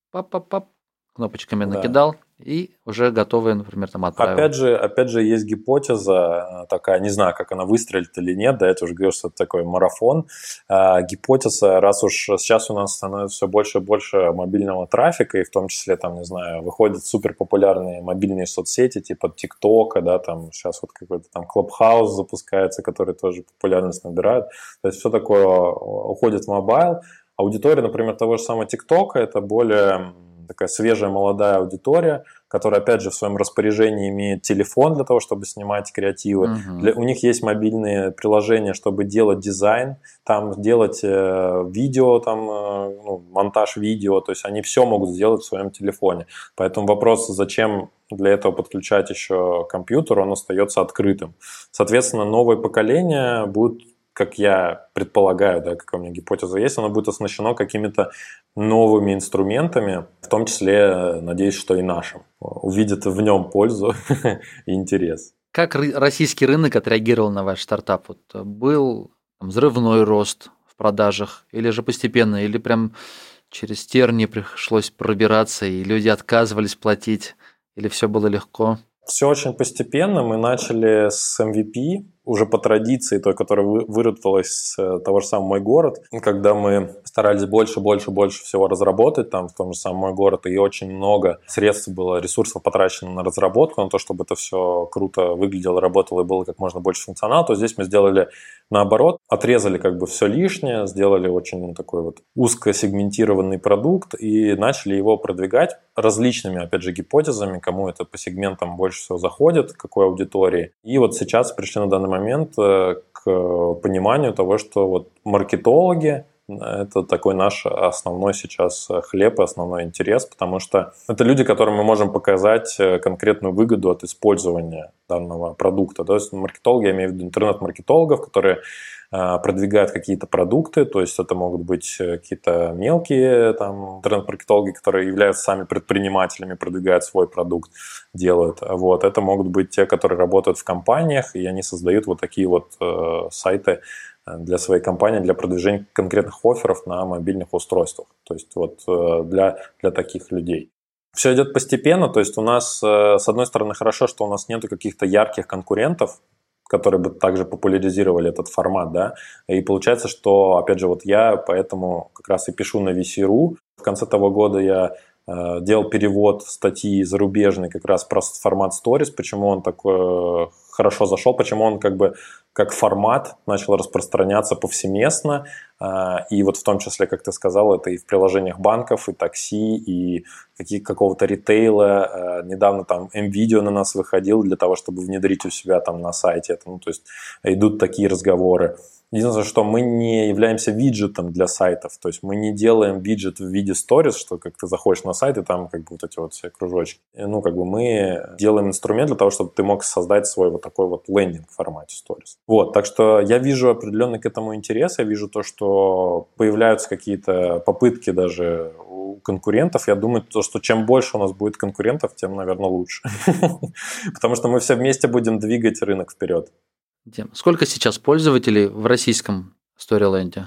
Speaker 1: пап-пап-пап, кнопочками да. накидал, и уже готовые, например, там отправил.
Speaker 2: Опять же, опять же, есть гипотеза э, такая, не знаю, как она выстрелит или нет, да, это уже говорю, что это такой марафон. А, гипотеза, раз уж сейчас у нас становится все больше и больше мобильного трафика, и в том числе, там, не знаю, выходят супер популярные мобильные соцсети, типа ТикТока, да, там сейчас вот какой-то там Клабхаус запускается, который тоже популярность набирает. То есть все такое уходит в mobile. Аудитория, например, того же самого ТикТока, это более такая свежая молодая аудитория, который, опять же, в своем распоряжении имеет телефон для того, чтобы снимать креативы. Угу. Для, у них есть мобильные приложения, чтобы делать дизайн, там делать э, видео, там э, ну, монтаж видео, то есть они все могут сделать в своем телефоне. Поэтому вопрос, зачем для этого подключать еще компьютер, он остается открытым. Соответственно, новое поколение будет как я предполагаю, да, какая у меня гипотеза есть, оно будет оснащено какими-то новыми инструментами, в том числе, надеюсь, что и нашим. Увидят в нем пользу и интерес.
Speaker 1: Как российский рынок отреагировал на ваш стартап? Вот был там, взрывной рост в продажах или же постепенно, или прям через тернии пришлось пробираться, и люди отказывались платить, или все было легко?
Speaker 2: Все очень постепенно. Мы начали с MVP, уже по традиции, той, которая выработалась с э, того же самого «Мой город», когда мы старались больше, больше, больше всего разработать там в том же самом «Мой город», и очень много средств было, ресурсов потрачено на разработку, на то, чтобы это все круто выглядело, работало и было как можно больше функционала, то здесь мы сделали наоборот, отрезали как бы все лишнее, сделали очень такой вот узкосегментированный продукт и начали его продвигать различными, опять же, гипотезами, кому это по сегментам больше всего заходит, какой аудитории. И вот сейчас пришли на данный момент э, к пониманию того, что вот маркетологи, это такой наш основной сейчас хлеб и основной интерес, потому что это люди, которым мы можем показать э, конкретную выгоду от использования данного продукта. То есть маркетологи, я имею в виду интернет-маркетологов, которые э, продвигают какие-то продукты, то есть это могут быть какие-то мелкие там, интернет-маркетологи, которые являются сами предпринимателями, продвигают свой продукт, делают. Вот. Это могут быть те, которые работают в компаниях, и они создают вот такие вот э, сайты, для своей компании для продвижения конкретных офферов на мобильных устройствах. То есть вот э, для, для таких людей. Все идет постепенно, то есть у нас, э, с одной стороны, хорошо, что у нас нет каких-то ярких конкурентов, которые бы также популяризировали этот формат, да, и получается, что, опять же, вот я поэтому как раз и пишу на VC.ru. В конце того года я э, делал перевод статьи зарубежной как раз про формат Stories, почему он такой хорошо зашел, почему он как бы как формат начал распространяться повсеместно, и вот в том числе, как ты сказал, это и в приложениях банков, и такси, и какого-то ритейла. А, недавно там M-видео на нас выходил для того, чтобы внедрить у себя там на сайте это. Ну, то есть идут такие разговоры. Единственное, что мы не являемся виджетом для сайтов, то есть мы не делаем виджет в виде сторис, что как ты заходишь на сайт и там как бы вот эти вот все кружочки. Ну, как бы мы делаем инструмент для того, чтобы ты мог создать свой вот такой вот лендинг в формате сторис. Вот, так что я вижу определенный к этому интерес, я вижу то, что появляются какие-то попытки даже у конкурентов. Я думаю, то, что чем больше у нас будет конкурентов, тем, наверное, лучше. Потому что мы все вместе будем двигать рынок вперед.
Speaker 1: Сколько сейчас пользователей в российском Storyland?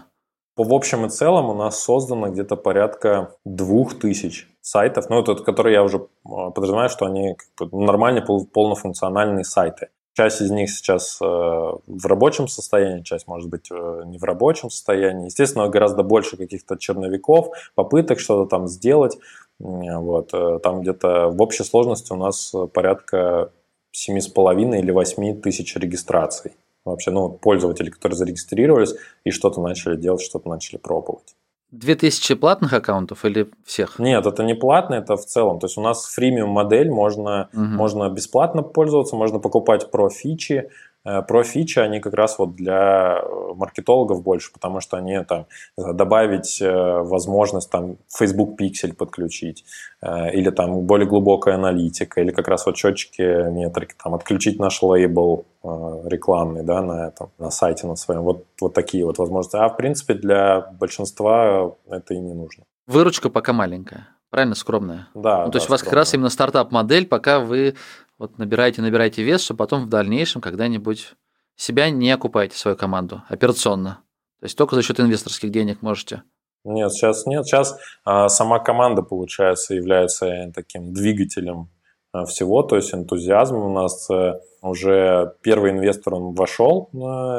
Speaker 2: В общем и целом у нас создано где-то порядка двух тысяч сайтов, ну, это, которые я уже а, подразумеваю, что они как бы нормальные полнофункциональные сайты. Часть из них сейчас э, в рабочем состоянии, часть может быть э, не в рабочем состоянии. Естественно, гораздо больше каких-то черновиков, попыток что-то там сделать. Вот. Э, там где-то в общей сложности у нас порядка 7,5 или 8 тысяч регистраций. Вообще, ну, пользователи, которые зарегистрировались и что-то начали делать, что-то начали пробовать.
Speaker 1: 2000 платных аккаунтов или всех?
Speaker 2: Нет, это не платно, это в целом. То есть у нас фримиум модель, можно, угу. можно бесплатно пользоваться, можно покупать про фичи, про фичи, они как раз вот для э, маркетологов больше, потому что они там добавить э, возможность там Facebook Pixel подключить, или там более глубокая аналитика, или как раз вот счетчики метрики, там отключить наш лейбл рекламный, да, на этом, на сайте на своем. Вот, вот такие вот возможности. А в принципе для большинства это и не нужно.
Speaker 1: Выручка пока маленькая, правильно, скромная.
Speaker 2: Да.
Speaker 1: Ну, то
Speaker 2: да,
Speaker 1: есть у вас
Speaker 2: скромная.
Speaker 1: как раз именно стартап-модель, пока вы вот набираете, набираете вес, чтобы потом в дальнейшем когда-нибудь себя не окупаете свою команду операционно. То есть только за счет инвесторских денег можете.
Speaker 2: Нет, сейчас нет. Сейчас а, сама команда, получается, является таким двигателем а, всего, то есть энтузиазм у нас а, уже первый инвестор, он вошел,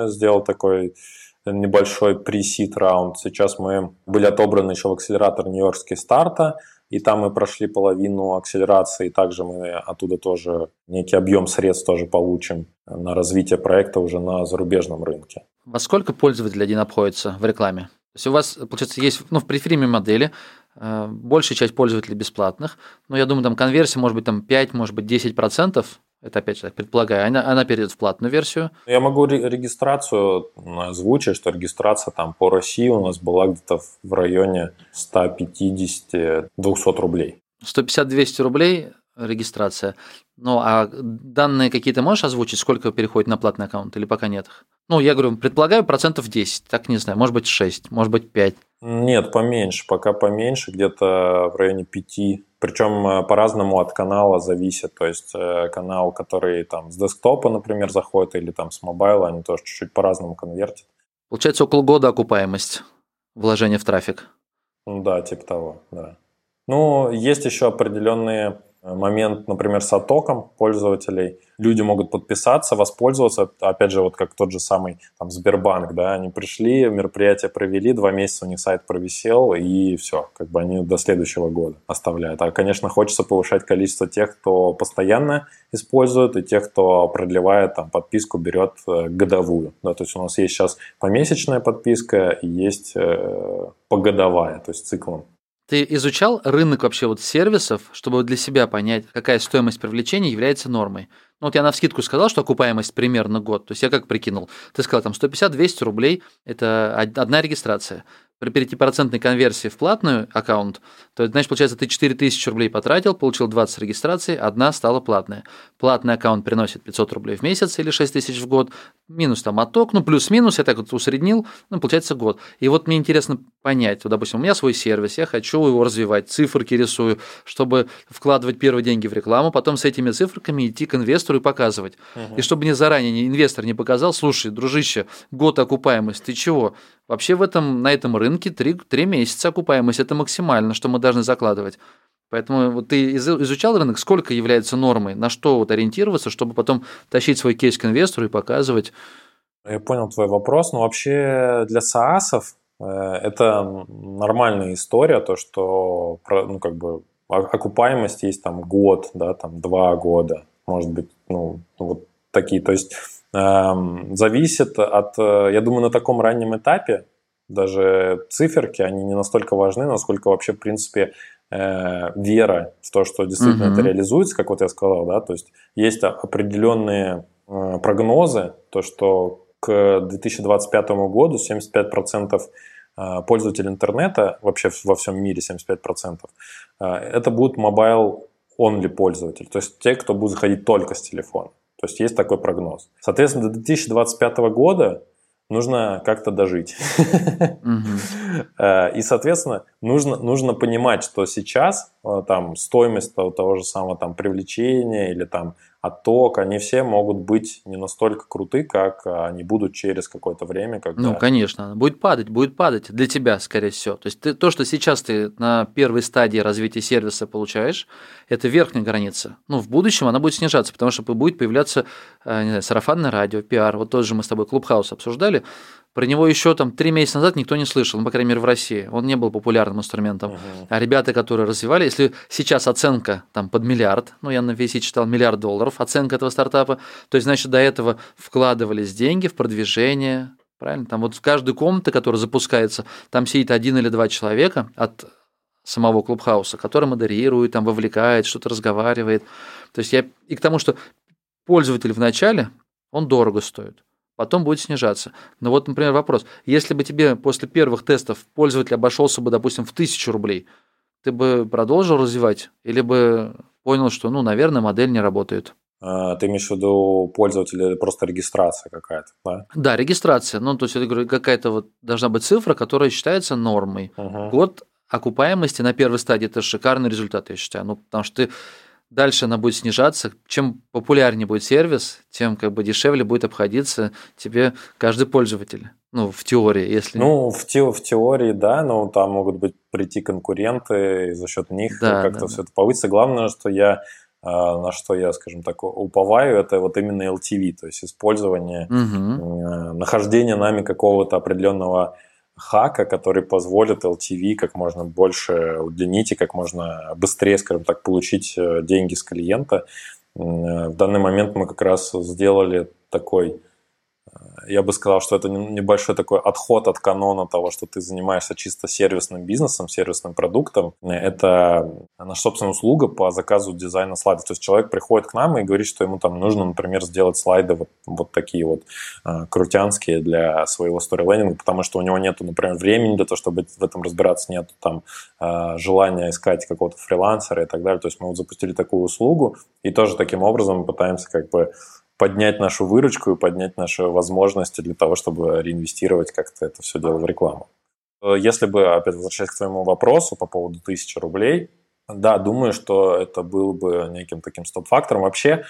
Speaker 2: сделал такой небольшой пресид раунд. Сейчас мы были отобраны еще в акселератор Нью-Йоркский старта, и там мы прошли половину акселерации, также мы оттуда тоже некий объем средств тоже получим на развитие проекта уже на зарубежном рынке.
Speaker 1: Во сколько пользователей один обходится в рекламе? То есть у вас, получается, есть ну, в префриме модели э, большая часть пользователей бесплатных, но я думаю, там конверсия может быть там 5, может быть 10 процентов, это опять же предполагаю, она, она перейдет в платную версию.
Speaker 2: Я могу регистрацию озвучить, что регистрация там по России у нас была где-то в районе 150-200 рублей.
Speaker 1: 150-200 рублей регистрация. Ну, а данные какие-то можешь озвучить, сколько переходит на платный аккаунт или пока нет? Ну, я говорю, предполагаю, процентов 10, так не знаю, может быть 6, может быть 5.
Speaker 2: Нет, поменьше, пока поменьше, где-то в районе 5. Причем э, по-разному от канала зависит. То есть э, канал, который там с десктопа, например, заходит, или там с мобайла, они тоже чуть-чуть по-разному конвертят.
Speaker 1: Получается около года окупаемость вложения в трафик.
Speaker 2: Ну да, типа того, да. Ну, есть еще определенные момент, например, с оттоком пользователей. Люди могут подписаться, воспользоваться, опять же, вот как тот же самый там, Сбербанк, да, они пришли, мероприятие провели, два месяца у них сайт провисел, и все, как бы они до следующего года оставляют. А, конечно, хочется повышать количество тех, кто постоянно использует, и тех, кто продлевает там подписку, берет э, годовую. Да, то есть у нас есть сейчас помесячная подписка и есть э, погодовая, то есть циклом.
Speaker 1: Ты изучал рынок вообще вот сервисов, чтобы для себя понять, какая стоимость привлечения является нормой? Ну вот я на вскидку сказал, что окупаемость примерно год. То есть я как прикинул? Ты сказал, там 150-200 рублей – это одна регистрация при 5% конверсии в платную аккаунт, то значит, получается, ты 4000 рублей потратил, получил 20 регистраций, одна стала платная. Платный аккаунт приносит 500 рублей в месяц или 6000 в год, минус там отток, ну плюс-минус, я так вот усреднил, ну получается год. И вот мне интересно понять, вот, допустим, у меня свой сервис, я хочу его развивать, циферки рисую, чтобы вкладывать первые деньги в рекламу, потом с этими циферками идти к инвестору и показывать. Угу. И чтобы мне заранее инвестор не показал, слушай, дружище, год окупаемость, ты чего? Вообще в этом, на этом рынке 3, 3 месяца окупаемость – это максимально, что мы должны закладывать. Поэтому вот ты изучал рынок, сколько является нормой, на что вот ориентироваться, чтобы потом тащить свой кейс к инвестору и показывать.
Speaker 2: Я понял твой вопрос, но вообще для СААСов э, это нормальная история, то, что ну, как бы окупаемость есть там год, да, там два года, может быть, ну, вот такие. То есть Эм, зависит от, э, я думаю, на таком раннем этапе даже циферки, они не настолько важны, насколько вообще, в принципе, э, вера в то, что действительно uh-huh. это реализуется, как вот я сказал, да, то есть есть определенные э, прогнозы, то, что к 2025 году 75% пользователей интернета, вообще во всем мире 75%, это будут mobile-only пользователи, то есть те, кто будет заходить только с телефона. То есть есть такой прогноз. Соответственно, до 2025 года нужно как-то дожить. Э, и, соответственно, нужно, нужно понимать, что сейчас э, там стоимость того, того же самого там привлечения или там отток, они все могут быть не настолько круты, как а, они будут через какое-то время. Когда...
Speaker 1: Ну, конечно, будет падать, будет падать для тебя, скорее всего. То есть ты, то, что сейчас ты на первой стадии развития сервиса получаешь, это верхняя граница. Ну, в будущем она будет снижаться, потому что будет появляться э, не знаю, сарафанное радио, пиар. Вот тоже мы с тобой Клубхаус обсуждали. Про него еще там три месяца назад никто не слышал, ну, по крайней мере, в России. Он не был популярным инструментом. Uh-huh. А ребята, которые развивали, если сейчас оценка там под миллиард, ну, я на VC читал миллиард долларов, оценка этого стартапа, то есть, значит, до этого вкладывались деньги в продвижение, правильно? Там вот в каждую комнату, которая запускается, там сидит один или два человека от самого клубхауса, который модерирует, там вовлекает, что-то разговаривает. То есть я и к тому, что пользователь в начале, он дорого стоит потом будет снижаться. Но вот, например, вопрос. Если бы тебе после первых тестов пользователь обошелся бы, допустим, в тысячу рублей, ты бы продолжил развивать или бы понял, что, ну, наверное, модель не работает?
Speaker 2: А, ты имеешь в виду пользователя просто регистрация какая-то, да?
Speaker 1: Да, регистрация. Ну, то есть, я говорю, какая-то вот должна быть цифра, которая считается нормой. Угу. Год окупаемости на первой стадии – это шикарный результат, я считаю. Ну, потому что ты дальше она будет снижаться. Чем популярнее будет сервис, тем как бы дешевле будет обходиться тебе каждый пользователь. Ну, в теории, если...
Speaker 2: Ну, в, те, в теории, да, но там могут быть прийти конкуренты, и за счет них да, как-то да, все да. это повысится. Главное, что я а, на что я, скажем так, уповаю, это вот именно LTV, то есть использование, угу. нахождение нами какого-то определенного хака, который позволит LTV как можно больше удлинить и как можно быстрее, скажем так, получить э, деньги с клиента. Э, в данный момент мы как раз сделали такой я бы сказал, что это небольшой такой отход от канона того, что ты занимаешься чисто сервисным бизнесом, сервисным продуктом. Это наша собственная услуга по заказу дизайна слайдов. То есть человек приходит к нам и говорит, что ему там нужно, например, сделать слайды вот, вот такие вот э, крутянские для своего сторилендинга, потому что у него нету, например, времени для того, чтобы в этом разбираться, нету там э, желания искать какого-то фрилансера и так далее. То есть мы вот запустили такую услугу и тоже таким образом пытаемся как бы поднять нашу выручку и поднять наши возможности для того, чтобы реинвестировать как-то это все дело в рекламу. Если бы, опять возвращаясь к твоему вопросу по поводу тысячи рублей, да, думаю, что это было бы неким таким стоп-фактором. Вообще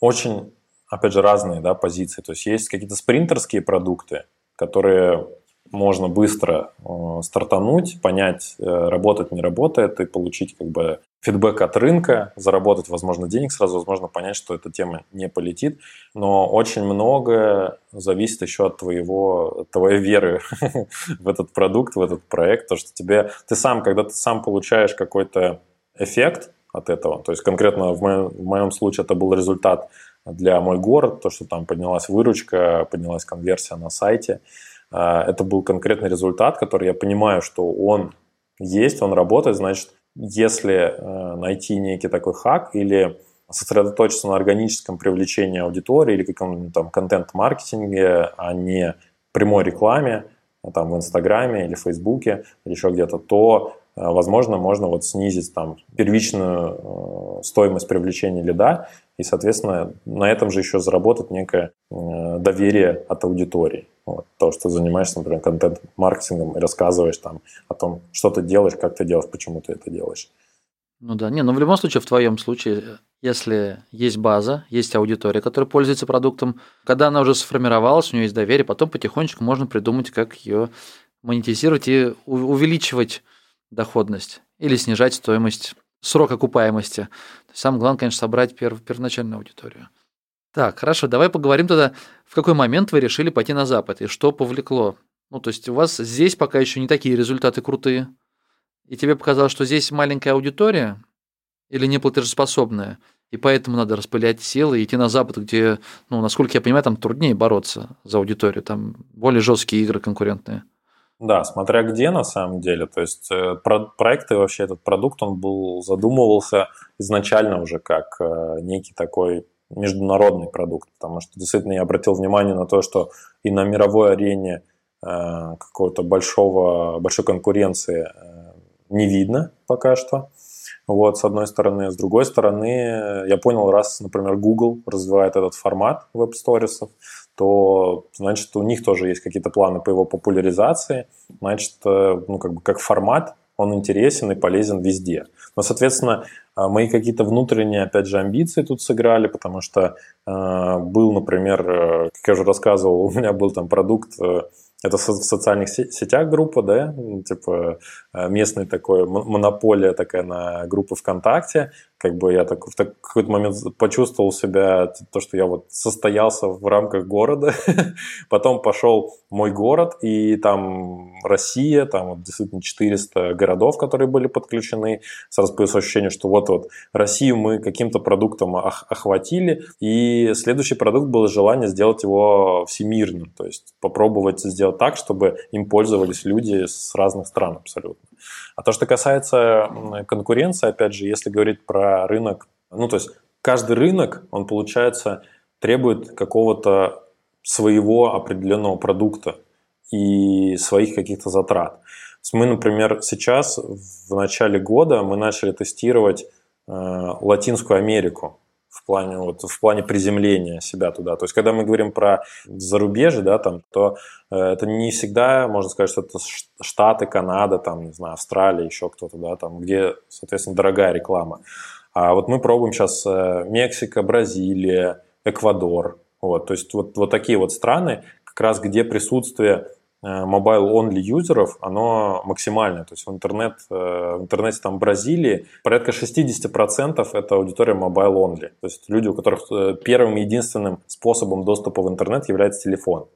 Speaker 2: очень, опять же, разные да, позиции. То есть есть какие-то спринтерские продукты, которые можно быстро э, стартануть, понять, э, работает, не работает, и получить как бы фидбэк от рынка, заработать, возможно, денег сразу, возможно, понять, что эта тема не полетит. Но очень многое зависит еще от твоего, твоей веры в этот продукт, в этот проект. То, что тебе, ты сам, когда ты сам получаешь какой-то эффект от этого, то есть конкретно в моем, в моем случае это был результат для мой город, то, что там поднялась выручка, поднялась конверсия на сайте, а, это был конкретный результат, который я понимаю, что он есть, он работает, значит, если э, найти некий такой хак или сосредоточиться на органическом привлечении аудитории или каком-то там контент-маркетинге, а не прямой рекламе, там в Инстаграме или Фейсбуке или еще где-то, то, э, возможно, можно вот снизить там первичную э, стоимость привлечения лида и, соответственно, на этом же еще заработать некое доверие от аудитории. Вот, то, что занимаешься, например, контент-маркетингом и рассказываешь там о том, что ты делаешь, как ты делаешь, почему ты это делаешь.
Speaker 1: Ну да, не, но ну в любом случае, в твоем случае, если есть база, есть аудитория, которая пользуется продуктом, когда она уже сформировалась, у нее есть доверие, потом потихонечку можно придумать, как ее монетизировать и увеличивать доходность или снижать стоимость, срок окупаемости. Самое главное, конечно, собрать перв, первоначальную аудиторию. Так, хорошо, давай поговорим тогда, в какой момент вы решили пойти на Запад и что повлекло. Ну, то есть у вас здесь пока еще не такие результаты крутые, и тебе показалось, что здесь маленькая аудитория или неплатежеспособная, и поэтому надо распылять силы и идти на Запад, где, ну, насколько я понимаю, там труднее бороться за аудиторию, там более жесткие игры конкурентные.
Speaker 2: Да, смотря где на самом деле. То есть э, про проект и вообще этот продукт, он был задумывался изначально уже как э, некий такой международный продукт, потому что действительно я обратил внимание на то, что и на мировой арене э, какого-то большого, большой конкуренции э, не видно пока что. Вот, с одной стороны. С другой стороны, я понял, раз, например, Google развивает этот формат веб-сторисов, то, значит, у них тоже есть какие-то планы по его популяризации. Значит, э, ну, как бы как формат он интересен и полезен везде. Но, соответственно, а, мои какие-то внутренние, опять же, амбиции тут сыграли, потому что э, был, например, э, как я уже рассказывал, у меня был там продукт э, это в социальных сетях группа, да, типа э, местная такой монополия такая на группы ВКонтакте. Как бы я так, в какой-то момент почувствовал себя, то, что я вот состоялся в рамках города. Потом пошел мой город, и там Россия, там вот действительно 400 городов, которые были подключены. Сразу появилось ощущение, что вот-вот Россию мы каким-то продуктом охватили, и следующий продукт было желание сделать его всемирным, то есть попробовать сделать так, чтобы им пользовались люди с разных стран абсолютно. А то, что касается конкуренции, опять же, если говорить про рынок, ну, то есть каждый рынок, он, получается, требует какого-то своего определенного продукта и своих каких-то затрат. Мы, например, сейчас в начале года мы начали тестировать э, Латинскую Америку в плане, вот, в плане приземления себя туда. То есть, когда мы говорим про зарубежье, да, там, то э, это не всегда, можно сказать, что это Штаты, Канада, там, не знаю, Австралия, еще кто-то, да, там, где, соответственно, дорогая реклама. А вот мы пробуем сейчас э, Мексика, Бразилия, Эквадор. Вот, то есть вот, вот такие вот страны, как раз где присутствие mobile-only юзеров, оно максимальное. То есть в, интернет, э, в интернете там Бразилии порядка 60% это аудитория mobile-only. То есть люди, у которых э, первым единственным способом доступа в интернет является телефон.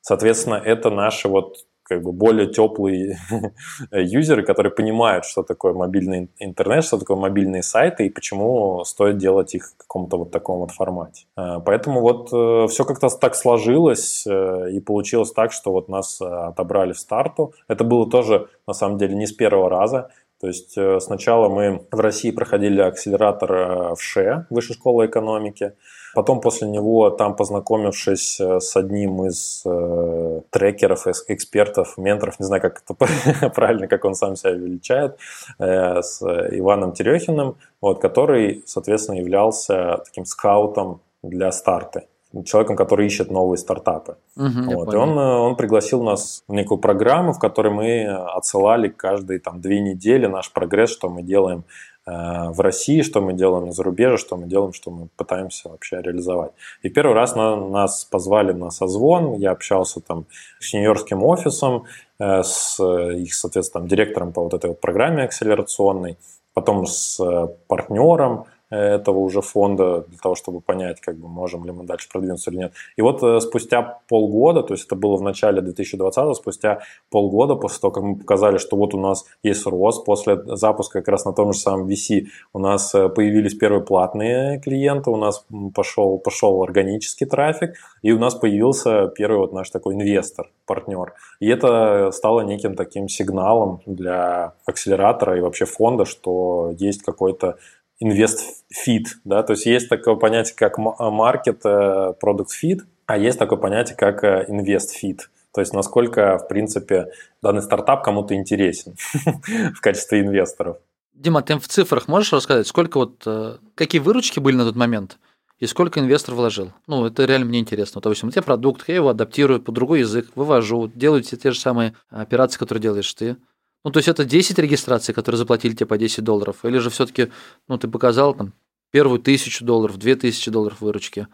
Speaker 2: Соответственно, это наши вот как бы более теплые юзеры, которые понимают, что такое мобильный интернет, что такое мобильные сайты и почему стоит делать их в каком-то вот таком вот формате. Э, поэтому вот э, все как-то так сложилось и получилось так, что вот нас отобрали в старту. Это было тоже, на самом деле, не с первого раза. То есть сначала мы в России проходили акселератор в ШЕ, Высшей школы экономики. Потом после него, там познакомившись э, с одним из э, трекеров, экспертов, менторов, не знаю, как это правильно, как он сам себя величает, э, с Иваном Терехиным, вот, который, соответственно, являлся таким скаутом для старта человеком, который ищет новые стартапы.
Speaker 1: Угу,
Speaker 2: вот. И он, э, он пригласил нас в некую программу, в которой мы отсылали каждые там, две недели наш прогресс, что мы делаем в России, что мы делаем на зарубеже, что мы делаем, что мы пытаемся вообще реализовать. И первый раз на, нас позвали на созвон, я общался там с нью-йоркским офисом, э, с их, соответственно, директором по вот этой вот программе акселерационной, потом с э, партнером, этого уже фонда для того, чтобы понять, как бы можем ли мы дальше продвинуться или нет. И вот э, спустя полгода, то есть это было в начале 2020, спустя полгода после того, как мы показали, что вот у нас есть рост, после запуска как раз на том же самом VC у нас э, появились первые платные клиенты, у нас пошел, пошел органический трафик, и у нас появился первый вот наш такой инвестор, партнер. И это стало неким таким сигналом для акселератора и вообще фонда, что есть какой-то инвест- fit, да, то есть есть такое понятие, как market, э, fit, а есть такое понятие, как инвест- fit. То есть насколько, в принципе, данный стартап кому-то интересен в качестве инвесторов.
Speaker 1: Дима, ты в цифрах можешь рассказать, сколько вот, э, какие выручки были на тот момент? и сколько инвестор вложил. Ну, это реально мне интересно. То есть, у тебя продукт, я его адаптирую под другой язык, вывожу, делаю те же самые операции, которые делаешь ты. Ну, то есть это 10 регистраций, которые заплатили тебе по 10 долларов, или же все-таки, ну, ты показал там первую тысячу долларов, две тысячи долларов выручки?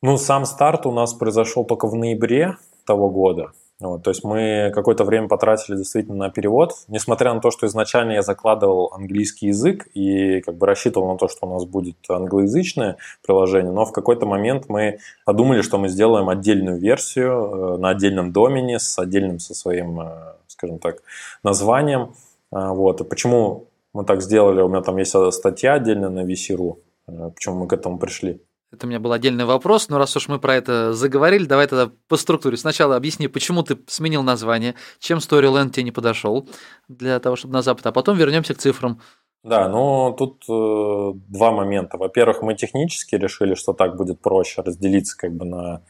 Speaker 2: Ну, сам старт у нас произошел только в ноябре того года. Вот, то есть мы какое-то время потратили действительно на перевод, несмотря на то, что изначально я закладывал английский язык и как бы рассчитывал на то, что у нас будет англоязычное приложение, но в какой-то момент мы подумали, что мы сделаем отдельную версию э, на отдельном домене с отдельным со своим, э, скажем так, названием. А, вот. И почему мы так сделали? У меня там есть статья отдельно на VC.ru, э, почему мы к этому пришли.
Speaker 1: Это у меня был отдельный вопрос, но раз уж мы про это заговорили, давай тогда по структуре. Сначала объясни, почему ты сменил название, чем Storyland тебе не подошел для того, чтобы на Запад, а потом вернемся к цифрам.
Speaker 2: Да, ну тут э, два момента. Во-первых, мы технически решили, что так будет проще разделиться как бы на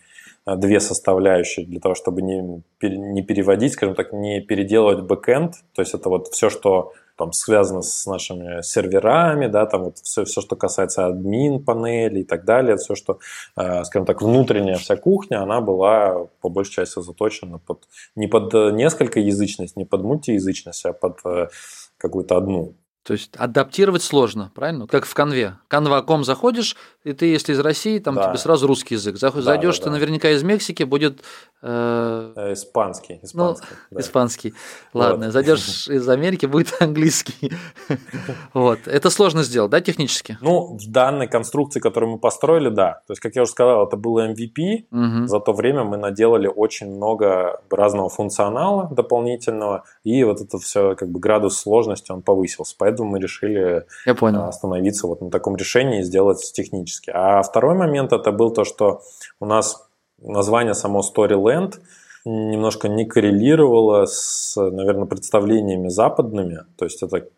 Speaker 2: две составляющие для того, чтобы не, не переводить, скажем так, не переделывать бэкэнд. То есть это вот все, что там связано с нашими серверами, да, там вот все, все, что касается админ панели и так далее, все, что, э, скажем так, внутренняя вся кухня, она была по большей части заточена под, не под несколько язычность, не под мультиязычность, а под э, какую-то одну.
Speaker 1: То есть адаптировать сложно, правильно? Как в конве. Canva.com заходишь, и ты, если из России, там да. тебе сразу русский язык. Зайдешь да, да, ты да. наверняка из Мексики, будет...
Speaker 2: Э... э испанский.
Speaker 1: Испанский. Ну, да. испанский. Ладно, вот. зайдешь из Америки, будет английский. вот. Это сложно сделать, да, технически?
Speaker 2: Ну, в данной конструкции, которую мы построили, да. То есть, как я уже сказал, это было MVP. Угу. За то время мы наделали очень много разного функционала дополнительного, и вот это все, как бы, градус сложности, он повысился. Поэтому поэтому мы решили
Speaker 1: Я понял.
Speaker 2: остановиться вот на таком решении и сделать технически. А второй момент это был то, что у нас название само Storyland немножко не коррелировало с, наверное, представлениями западными. То есть это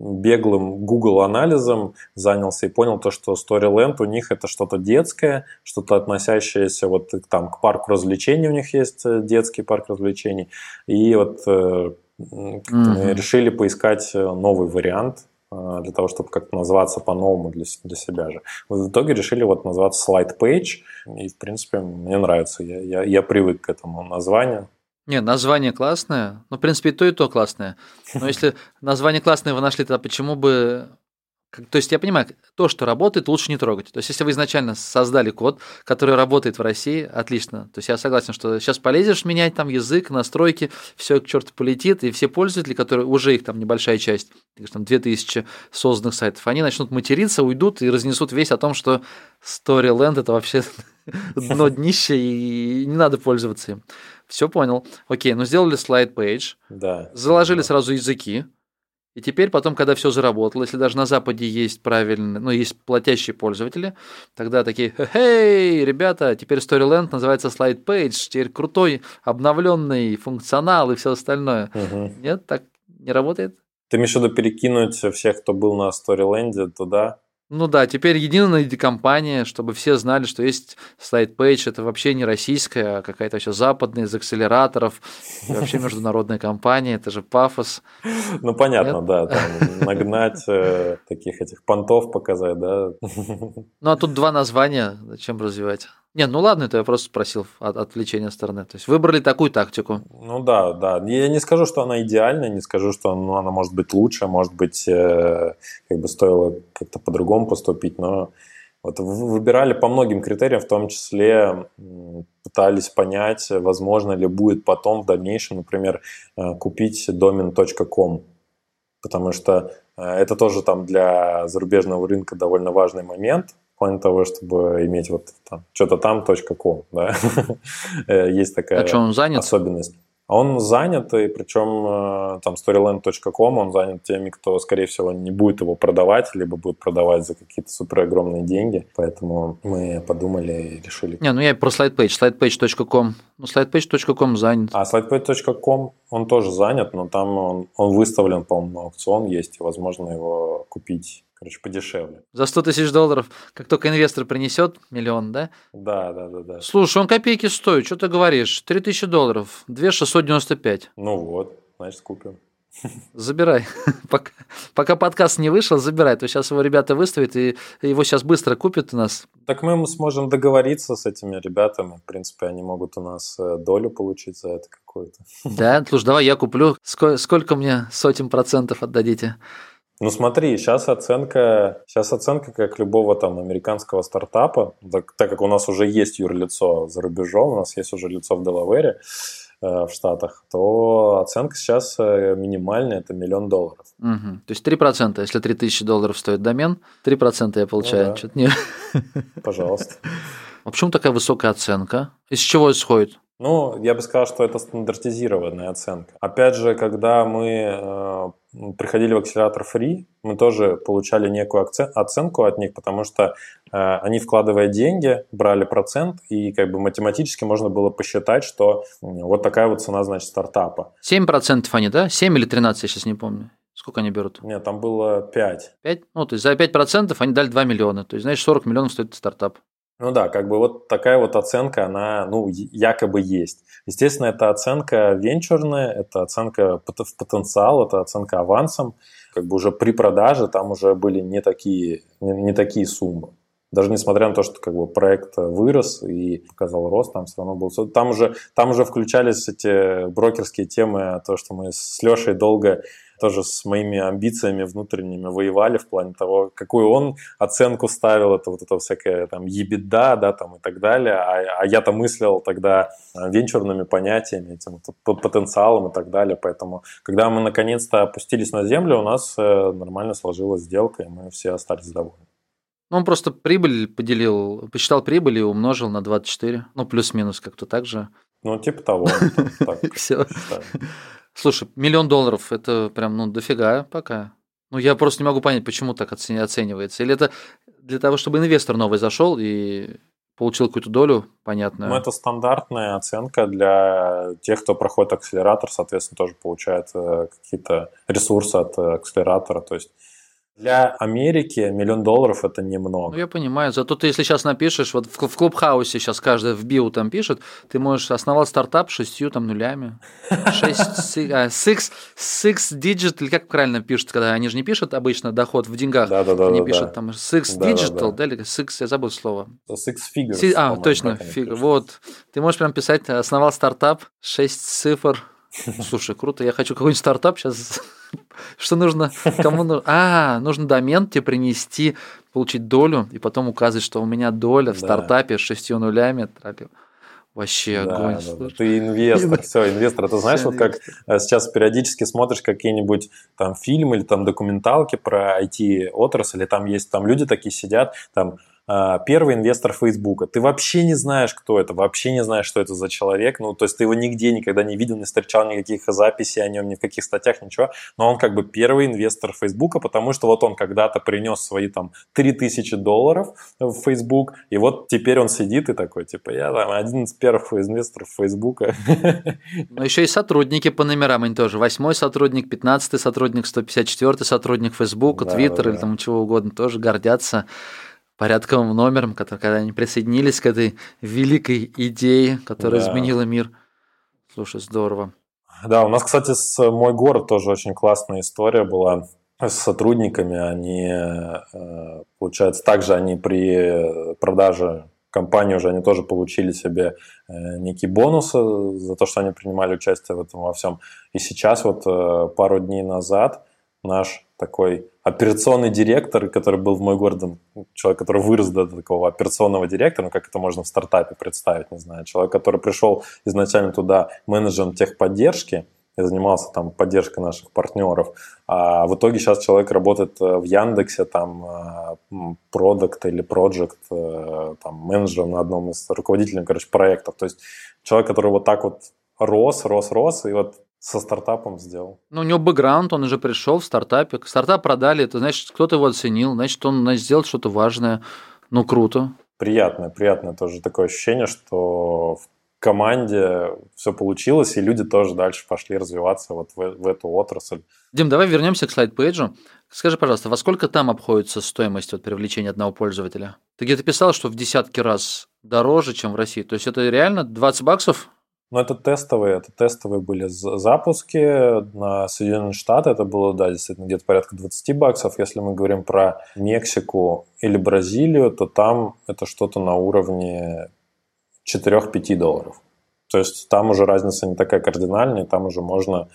Speaker 2: беглым Google анализом занялся и понял то, что Storyland у них это что-то детское, что-то относящееся вот там к парку развлечений, у них есть э, детский парк развлечений. И вот э, mm-hmm. мы решили поискать э, новый вариант э, для того, чтобы как-то назваться по-новому для, для себя же. В итоге решили вот назваться Slide Page, и, в принципе, мне нравится, я, я, я привык к этому названию.
Speaker 1: Не, название классное. Ну, в принципе, и то, и то классное. Но если название классное вы нашли, то почему бы то есть я понимаю, то, что работает, лучше не трогать. То есть если вы изначально создали код, который работает в России, отлично. То есть я согласен, что сейчас полезешь менять там язык, настройки, все к черту полетит, и все пользователи, которые уже их там небольшая часть, там 2000 созданных сайтов, они начнут материться, уйдут и разнесут весь о том, что Storyland это вообще дно днище, и не надо пользоваться им. Все понял. Окей, ну сделали слайд-пейдж,
Speaker 2: Да.
Speaker 1: заложили
Speaker 2: Да.
Speaker 1: сразу языки, и теперь потом, когда все заработало, если даже на Западе есть правильно, ну, есть платящие пользователи, тогда такие, «Хей, ребята, теперь Storyland называется Slide Page, теперь крутой, обновленный функционал и все остальное.
Speaker 2: Мгм.
Speaker 1: Нет, так не работает?
Speaker 2: Ты имеешь в виду перекинуть всех, кто был на Storyland, туда?
Speaker 1: Ну да, теперь единая компания, чтобы все знали, что есть Slide Page, это вообще не российская, а какая-то вообще западная, из акселераторов, и вообще международная компания, это же пафос.
Speaker 2: Ну, понятно,
Speaker 1: Нет?
Speaker 2: да, там нагнать э, таких этих понтов показать, да.
Speaker 1: Ну а тут два названия, зачем развивать? Не, ну ладно, это я просто спросил от отвлечения стороны. То есть выбрали такую тактику.
Speaker 2: Ну да, да. Я не скажу, что она идеальная, не скажу, что ну, она может быть лучше, может быть, э, как бы стоило как-то по-другому поступить, но вот выбирали по многим критериям, в том числе пытались понять, возможно ли будет потом в дальнейшем, например, э, купить домен .com, потому что э, это тоже там для зарубежного рынка довольно важный момент, плане того, чтобы иметь вот там что-то там .com, да, Э, есть такая
Speaker 1: А что, он занят?
Speaker 2: особенность. А Он занят, и причем э, там storyland.com, он занят теми, кто, скорее всего, не будет его продавать, либо будет продавать за какие-то супер огромные деньги. Поэтому мы подумали и решили.
Speaker 1: Не, ну я про SlidePage, slidepage.com. Ну, slidepage.com занят.
Speaker 2: А slightpage.com, он тоже занят, но там он, он выставлен, по-моему, на аукцион есть, и возможно его купить, короче, подешевле.
Speaker 1: За 100 тысяч долларов, как только инвестор принесет миллион, да?
Speaker 2: Да, да, да, да.
Speaker 1: Слушай, он копейки стоит, что ты говоришь? 3 тысячи долларов, 2 695.
Speaker 2: Ну вот, значит, купим.
Speaker 1: Забирай. пока, пока подкаст не вышел, забирай. То сейчас его ребята выставят, и его сейчас быстро купят у нас.
Speaker 2: Так мы сможем договориться с этими ребятами. В принципе, они могут у нас э, долю получить за это какую-то.
Speaker 1: Да, слушай, давай я куплю. Сколько, сколько мне сотен процентов отдадите?
Speaker 2: Ну смотри, сейчас оценка, сейчас оценка как любого там американского стартапа, так, так как у нас уже есть юрлицо за рубежом, у нас есть уже лицо в Делавере, э, в Штатах, то оценка сейчас э, минимальная, это миллион долларов.
Speaker 1: Мгм. То есть 3%, если 3000 долларов стоит домен, 3% я получаю.
Speaker 2: Ну да.
Speaker 1: Чё-то не-
Speaker 2: Пожалуйста.
Speaker 1: А почему такая высокая оценка? Из чего исходит?
Speaker 2: Ну, я бы сказал, что это стандартизированная оценка. Опять же, когда мы э, приходили в акселератор Free, мы тоже получали некую оценку от них, потому что э, они, вкладывая деньги, брали процент, и как бы математически можно было посчитать, что вот такая вот цена, значит, стартапа.
Speaker 1: 7% они, да? 7 или 13, я сейчас не помню. Сколько они берут?
Speaker 2: Нет, там было 5.
Speaker 1: 5? Ну, то есть за 5% они дали 2 миллиона. То есть, значит, 40 миллионов стоит стартап.
Speaker 2: Ну да, как бы вот такая вот оценка, она, ну, якобы есть. Естественно, это оценка венчурная, это оценка в потенциал, это оценка авансом. Как бы уже при продаже там уже были не такие, не, не такие суммы. Даже несмотря на то, что как бы проект вырос и показал рост, там все равно был... Там уже, там уже включались эти брокерские темы, то, что мы с Лешей долго тоже с моими амбициями внутренними воевали в плане того, какую он оценку ставил, это вот это всякое там ебеда, да, там и так далее, а, а я-то мыслил тогда э, венчурными понятиями, этим потенциалом и так далее, поэтому когда мы наконец-то опустились на землю, у нас э, нормально сложилась сделка, и мы все остались довольны.
Speaker 1: Ну, он просто прибыль поделил, посчитал прибыль и умножил на 24. Ну, плюс-минус как-то так же.
Speaker 2: Ну, типа того. считаю.
Speaker 1: Слушай, миллион долларов – это прям, ну, дофига пока. Ну, я просто не могу понять, почему так оцени- оценивается. Или это для того, чтобы инвестор новый зашел и получил какую-то долю понятную?
Speaker 2: Ну, это стандартная оценка для тех, кто проходит акселератор, соответственно, тоже получает э, какие-то ресурсы от э, акселератора. То есть для Америки миллион долларов это
Speaker 1: Ну,
Speaker 2: немного.
Speaker 1: я понимаю. Зато ты, если сейчас напишешь, вот в, в Клубхаусе сейчас каждый в био там пишет, ты можешь основал стартап шестью там нулями. Шесть, а, six, six digit, или как правильно пишут, когда они же не пишут обычно доход в деньгах,
Speaker 2: Да-да-да.
Speaker 1: они
Speaker 2: да,
Speaker 1: пишут
Speaker 2: да.
Speaker 1: там six digital, да, или six, я забыл слово.
Speaker 2: Six figures.
Speaker 1: Си- а, точно,
Speaker 2: они
Speaker 1: fig-
Speaker 2: пишут.
Speaker 1: вот. Ты можешь прям писать, основал стартап, 6 цифр. Слушай, круто, я хочу какой-нибудь стартап сейчас. Что нужно? Кому нужно? А, нужно домен тебе принести, получить долю, и потом указывать, что у меня доля в
Speaker 2: Да.
Speaker 1: стартапе с шестью нулями. Вообще
Speaker 2: Да,
Speaker 1: огонь.
Speaker 2: да, да.
Speaker 1: слушай.
Speaker 2: Ты инвестор, все, инвестор. Ты знаешь, вот как э, сейчас периодически смотришь какие-нибудь там фильмы или там документалки про IT-отрасль, и там есть там люди такие сидят, там а, первый инвестор Фейсбука. Ты вообще не знаешь, кто это, вообще не знаешь, что это за человек. Ну, то есть ты его нигде никогда не видел, не встречал никаких записей о нем, ни в каких статьях, ничего. Но он как бы первый инвестор Фейсбука, потому что вот он когда-то принес свои там 3000 долларов в Facebook, и вот теперь он сидит и такой, типа, я там один из первых инвесторов Фейсбука.
Speaker 1: Но еще и сотрудники по номерам, они тоже. Восьмой сотрудник, пятнадцатый сотрудник, 154 сотрудник Фейсбука, Твиттер да, или там чего угодно, тоже гордятся порядковым номером, который, когда они присоединились к этой великой идее, которая да. изменила мир. Слушай, здорово.
Speaker 2: Да, у нас, кстати, с мой город тоже очень классная история была с сотрудниками. Они, э, получается, также они при продаже компании уже они тоже получили себе э, некие бонусы за то, что они принимали участие в этом во всем. И сейчас вот э, пару дней назад наш такой операционный директор, который был в мой город, человек, который вырос до такого операционного директора, ну как это можно в стартапе представить, не знаю, человек, который пришел изначально туда менеджером техподдержки, и занимался там поддержкой наших партнеров. А в итоге сейчас человек работает э, в Яндексе, там, продукт или проект, э, там, менеджером на одном из руководителей, короче, проектов. То есть человек, который вот так вот рос, рос, рос, и вот со стартапом сделал.
Speaker 1: Ну, у него бэкграунд, он уже пришел в стартапе. Стартап продали, это значит, кто-то его оценил, значит, он значит, сделал что-то важное. Ну, круто.
Speaker 2: Приятное, приятное тоже такое ощущение, что в команде все получилось, и люди тоже дальше пошли развиваться вот в, в эту отрасль.
Speaker 1: Дим, давай вернемся к слайд-пейджу. Скажи, пожалуйста, во сколько там обходится стоимость вот привлечения одного пользователя? Ты где-то писал, что в десятки раз дороже, чем в России. То есть это реально 20 баксов
Speaker 2: ну, это тестовые, это тестовые были запуски на Соединенные Штаты. Это было, да, действительно, где-то порядка 20 баксов. Если мы говорим про Мексику или Бразилию, то там это что-то на уровне 4-5 долларов. То есть там уже разница не такая кардинальная, там уже можно,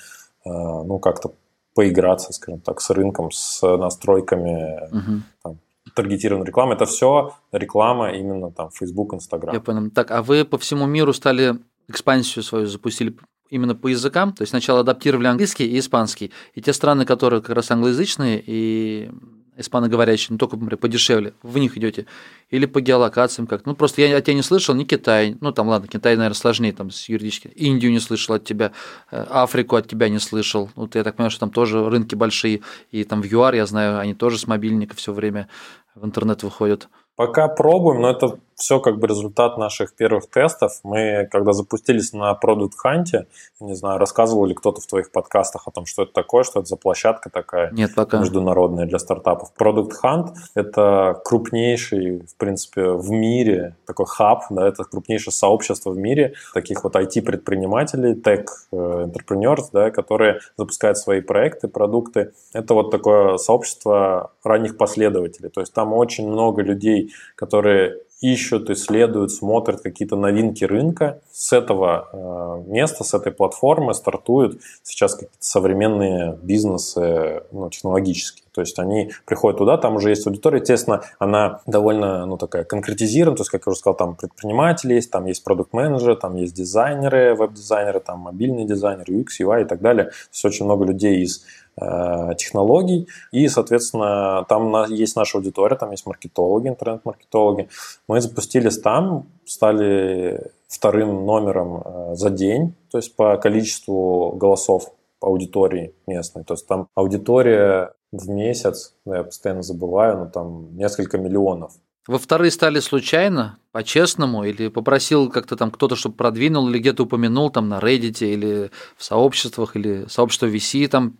Speaker 2: э, ну, как-то поиграться, скажем так, с рынком, с настройками угу. там, таргетированной рекламы. Это все реклама именно там Facebook, Instagram.
Speaker 1: Я понял. Так, а вы по всему миру стали экспансию свою запустили именно по языкам, то есть сначала адаптировали английский и испанский. И те страны, которые как раз англоязычные и испаноговорящие, ну только, например, подешевле, в них идете. Или по геолокациям как-то. Ну, просто я от тебя не слышал, ни Китай, ну, там, ладно, Китай, наверное, сложнее там с юридически. Индию не слышал от тебя, э, Африку от тебя не слышал. Вот я так понимаю, что там тоже рынки большие, и там в ЮАР, я знаю, они тоже с мобильника все время в интернет выходят.
Speaker 2: Пока пробуем, но это все как бы результат наших первых тестов. Мы, когда запустились на Product Hunt, не знаю, рассказывал ли кто-то в твоих подкастах о том, что это такое, что это за площадка такая
Speaker 1: Нет, пока.
Speaker 2: международная для стартапов. Product Hunt — это крупнейший, в принципе, в мире такой хаб, да, это крупнейшее сообщество в мире таких вот IT-предпринимателей, tech-entrepreneurs, да, которые запускают свои проекты, продукты. Это вот такое сообщество ранних последователей. То есть там очень много людей, которые ищут, исследуют, смотрят какие-то новинки рынка. С этого э, места, с этой платформы стартуют сейчас какие-то современные бизнесы ну, технологические. То есть они приходят туда, там уже есть аудитория, естественно, она довольно ну, такая конкретизирована, то есть, как я уже сказал, там предприниматели есть, там есть продукт-менеджеры, там есть дизайнеры, веб-дизайнеры, там мобильный дизайнер, UX, UI и так далее. То есть очень много людей из технологий. И, соответственно, там есть наша аудитория, там есть маркетологи, интернет-маркетологи. Мы запустились там, стали вторым номером э, за день, то есть по количеству голосов аудитории местной. То есть там аудитория в месяц, ну, я постоянно забываю, но там несколько миллионов.
Speaker 1: Во вторые стали случайно, по-честному, или попросил как-то там кто-то, чтобы продвинул, или где-то упомянул там на Reddit, или в сообществах, или сообщество VC там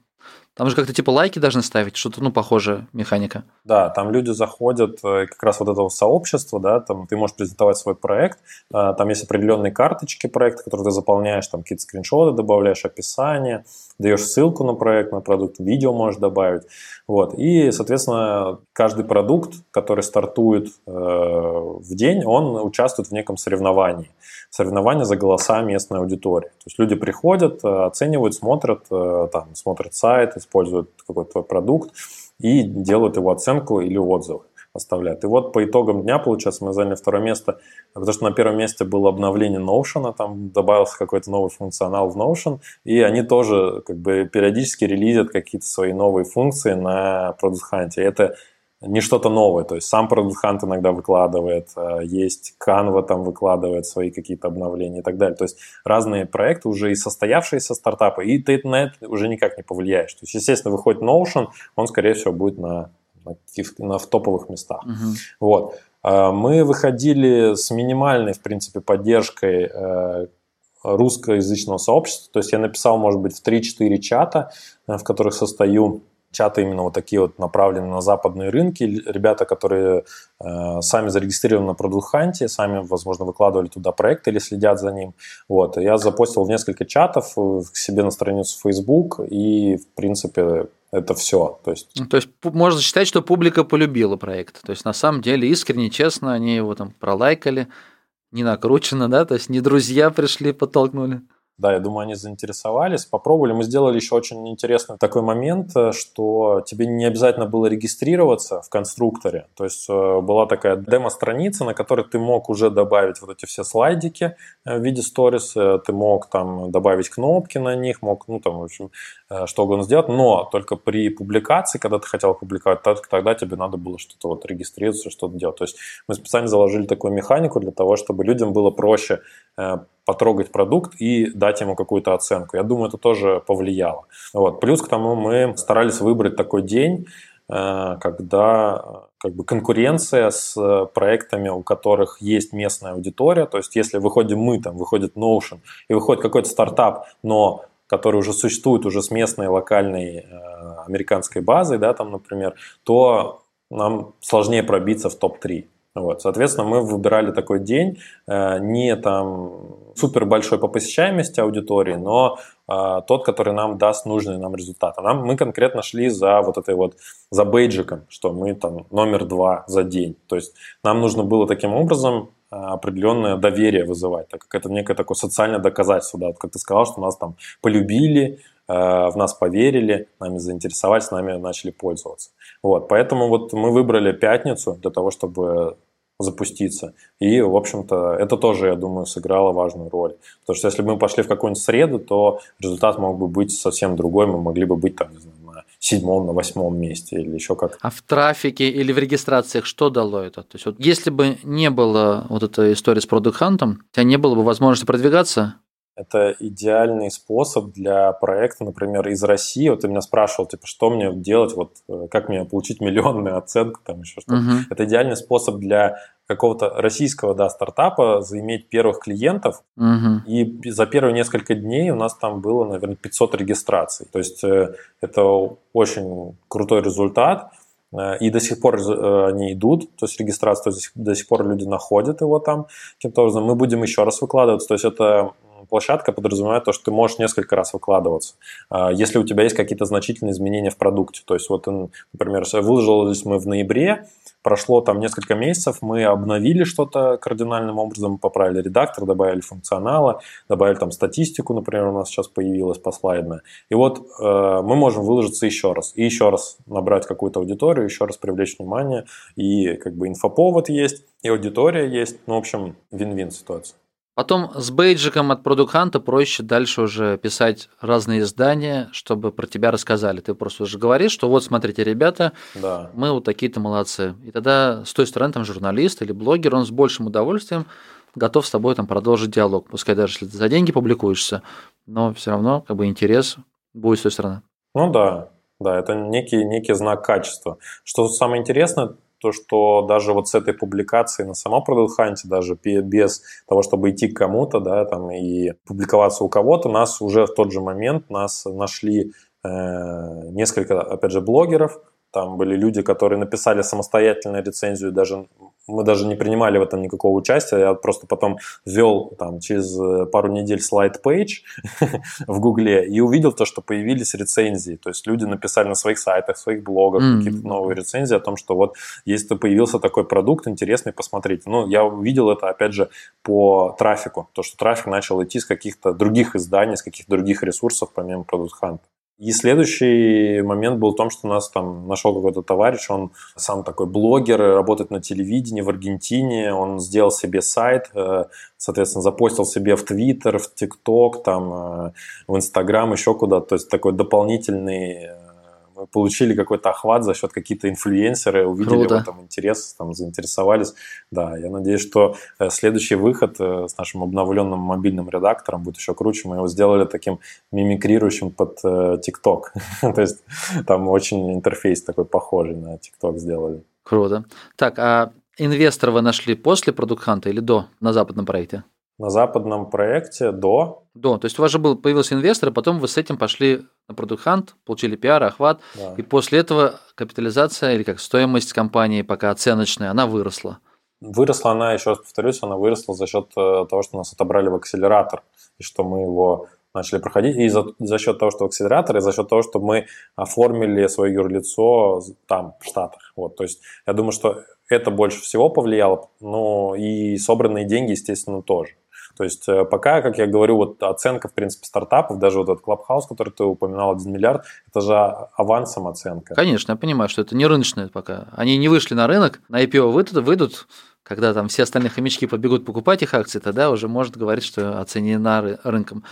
Speaker 1: там же как-то типа лайки должны ставить, что-то, ну, похожая механика.
Speaker 2: Да, там люди заходят, э, как раз вот этого сообщества, да, там ты можешь презентовать свой проект, э, там есть определенные карточки проекта, которые ты заполняешь, там какие-то скриншоты добавляешь, описание, даешь ссылку на проект, на продукт, видео можешь добавить, вот, и, соответственно, каждый продукт, который стартует э, в день, он участвует в неком соревновании соревнования за голоса местной аудитории. То есть люди приходят, э, оценивают, смотрят, э, там, смотрят сайт, используют какой-то твой продукт и делают его оценку или отзыв оставляют. И вот по итогам дня, получается, мы заняли второе место, потому что на первом месте было обновление Notion, там добавился какой-то новый функционал в Notion, и они тоже как бы периодически релизят какие-то свои новые функции на Product Hunt. И это не что-то новое. То есть сам Product Hunt иногда выкладывает, э, есть Canva там выкладывает свои какие-то обновления и так далее. То есть разные проекты, уже и состоявшиеся стартапы, и ты на это уже никак не повлияешь. То есть, естественно, выходит Notion, он, скорее всего, будет на, на, на в топовых местах. Uh-huh. Вот. Э, мы выходили с минимальной, в принципе, поддержкой э, русскоязычного сообщества. То есть я написал, может быть, в 3-4 чата, в которых состою чаты именно вот такие вот направлены на западные рынки. Ребята, которые э, сами зарегистрированы на Hunt, сами, возможно, выкладывали туда проект или следят за ним. Вот. Я запостил несколько чатов э, к себе на страницу Facebook, и, в принципе, это все. То есть...
Speaker 1: Ну, то есть можно считать, что публика полюбила проект. То есть на самом деле искренне, честно, они его там пролайкали, не накручено, да, то есть не друзья пришли, подтолкнули.
Speaker 2: Да, я думаю, они заинтересовались, попробовали. Мы сделали еще очень интересный такой момент, э, что тебе не обязательно было регистрироваться в конструкторе. То есть э, была такая демо-страница, на которой ты мог уже добавить вот эти все слайдики э, в виде сторис, ты мог там добавить кнопки на них, мог, ну там, в общем, что угодно сделать, но только при публикации, когда ты хотел публиковать, тогда тебе надо было что-то вот регистрироваться, что-то делать. То есть мы специально заложили такую механику для того, чтобы людям было проще потрогать продукт и дать ему какую-то оценку. Я думаю, это тоже повлияло. Вот. Плюс к тому мы старались выбрать такой день, э, когда как бы конкуренция с проектами, у которых есть местная аудитория. То есть если выходим мы, там выходит Notion, и выходит какой-то стартап, но который уже существует уже с местной локальной э, американской базой, да, там, например, то нам сложнее пробиться в топ-3. Вот, соответственно, мы выбирали такой день, э, не там супер большой по посещаемости аудитории, но э, тот, который нам даст нужный нам результат. А нам, мы конкретно шли за вот этой вот, за бейджиком, что мы там номер два за день. То есть нам нужно было таким образом э, определенное доверие вызывать, так как это некое такое социальное доказательство, да, вот как ты сказал, что нас там полюбили, в нас поверили, нами заинтересовались, нами начали пользоваться. Вот, поэтому вот мы выбрали пятницу для того, чтобы запуститься. И, в общем-то, это тоже, я думаю, сыграло важную роль. Потому что если бы мы пошли в какую-нибудь среду, то результат мог бы быть совсем другой. Мы могли бы быть там, не знаю, на седьмом, на восьмом месте или еще как.
Speaker 1: А в трафике или в регистрациях что дало это? То есть вот если бы не было вот этой истории с Hunt, у тебя не было бы возможности продвигаться,
Speaker 2: это идеальный способ для проекта, например, из России. Вот ты меня спрашивал, типа, что мне делать, вот э, как мне получить миллионную оценку, там еще что-то. Uh-huh. Это идеальный способ для какого-то российского да, стартапа заиметь первых клиентов. Uh-huh. И за первые несколько дней у нас там было, наверное, 500 регистраций. То есть э, это очень крутой результат. Э, и до сих пор они идут, то есть регистрация, то есть до сих пор люди находят его там каким-то образом. Мы будем еще раз выкладываться, то есть это площадка подразумевает то, что ты можешь несколько раз выкладываться. А, если у тебя есть какие-то значительные изменения в продукте, то есть вот, например, выложились мы в ноябре, прошло там несколько месяцев, мы обновили что-то кардинальным образом, поправили редактор, добавили функционала, добавили там статистику, например, у нас сейчас появилась послайдная. И вот э, мы можем выложиться еще раз, и еще раз набрать какую-то аудиторию, еще раз привлечь внимание, и как бы инфоповод есть, и аудитория есть, ну, в общем, вин-вин ситуация.
Speaker 1: Потом с бейджиком от Hunt проще дальше уже писать разные издания, чтобы про тебя рассказали. Ты просто уже говоришь, что вот смотрите, ребята, да. мы вот такие-то молодцы. И тогда с той стороны там журналист или блогер, он с большим удовольствием готов с тобой там продолжить диалог. Пускай даже если ты за деньги публикуешься, но все равно как бы интерес будет с той стороны.
Speaker 2: Ну да, да, это некий, некий знак качества. Что самое интересное, то, что даже вот с этой публикацией на самом Product Hunt, даже без того, чтобы идти к кому-то, да, там и публиковаться у кого-то, нас уже в тот же момент нас нашли э, несколько, опять же, блогеров, там были люди, которые написали самостоятельную рецензию, даже мы даже не принимали в этом никакого участия. Я просто потом ввел там через э, пару недель слайд-пейдж в Гугле и увидел то, что появились рецензии. То есть люди написали на своих сайтах, своих блогах mm-hmm. какие-то новые рецензии о том, что вот если появился такой продукт интересный, посмотрите. Ну, я увидел это, опять же, по трафику. То, что трафик начал идти с каких-то других изданий, с каких-то других ресурсов, помимо Product Hunt. И следующий момент был в том, что нас там нашел какой-то товарищ, он сам такой блогер, работает на телевидении в Аргентине, он сделал себе сайт, э, соответственно, запостил себе в Твиттер, в ТикТок, там, э, в Инстаграм, еще куда-то, то есть такой дополнительный э, мы получили какой-то охват за счет каких-то инфлюенсеры, увидели
Speaker 1: Круто.
Speaker 2: в этом интерес, там, заинтересовались. Да, я надеюсь, что э, следующий выход э, с нашим обновленным мобильным редактором будет еще круче. Мы его сделали таким мимикрирующим под э, TikTok. То есть там очень интерфейс такой похожий на TikTok сделали.
Speaker 1: Круто. Так, а инвестора вы нашли после Product Hunt или до на западном проекте?
Speaker 2: На западном проекте до
Speaker 1: До. То есть у вас же был, появился инвестор, и потом вы с этим пошли на Product Hunt, получили пиар, охват,
Speaker 2: да.
Speaker 1: и после этого капитализация или как стоимость компании пока оценочная, она выросла.
Speaker 2: Выросла она, еще раз повторюсь, она выросла за счет э, того, что нас отобрали в акселератор, и что мы его начали проходить. И за, за счет того, что акселератор, и за счет того, что мы оформили свое юрлицо там, в Штатах. Вот, то есть я думаю, что это больше всего повлияло, но и собранные деньги, естественно, тоже. То есть э, пока, как я говорю, вот оценка, в принципе, стартапов, даже вот этот Clubhouse, который ты упоминал, 1 миллиард, это же авансом оценка.
Speaker 1: Конечно, я понимаю, что это не рыночное пока. Они не вышли на рынок, на IPO выйдут, выйдут когда там все остальные хомячки побегут покупать их акции, тогда уже может говорить, что оценена рынком.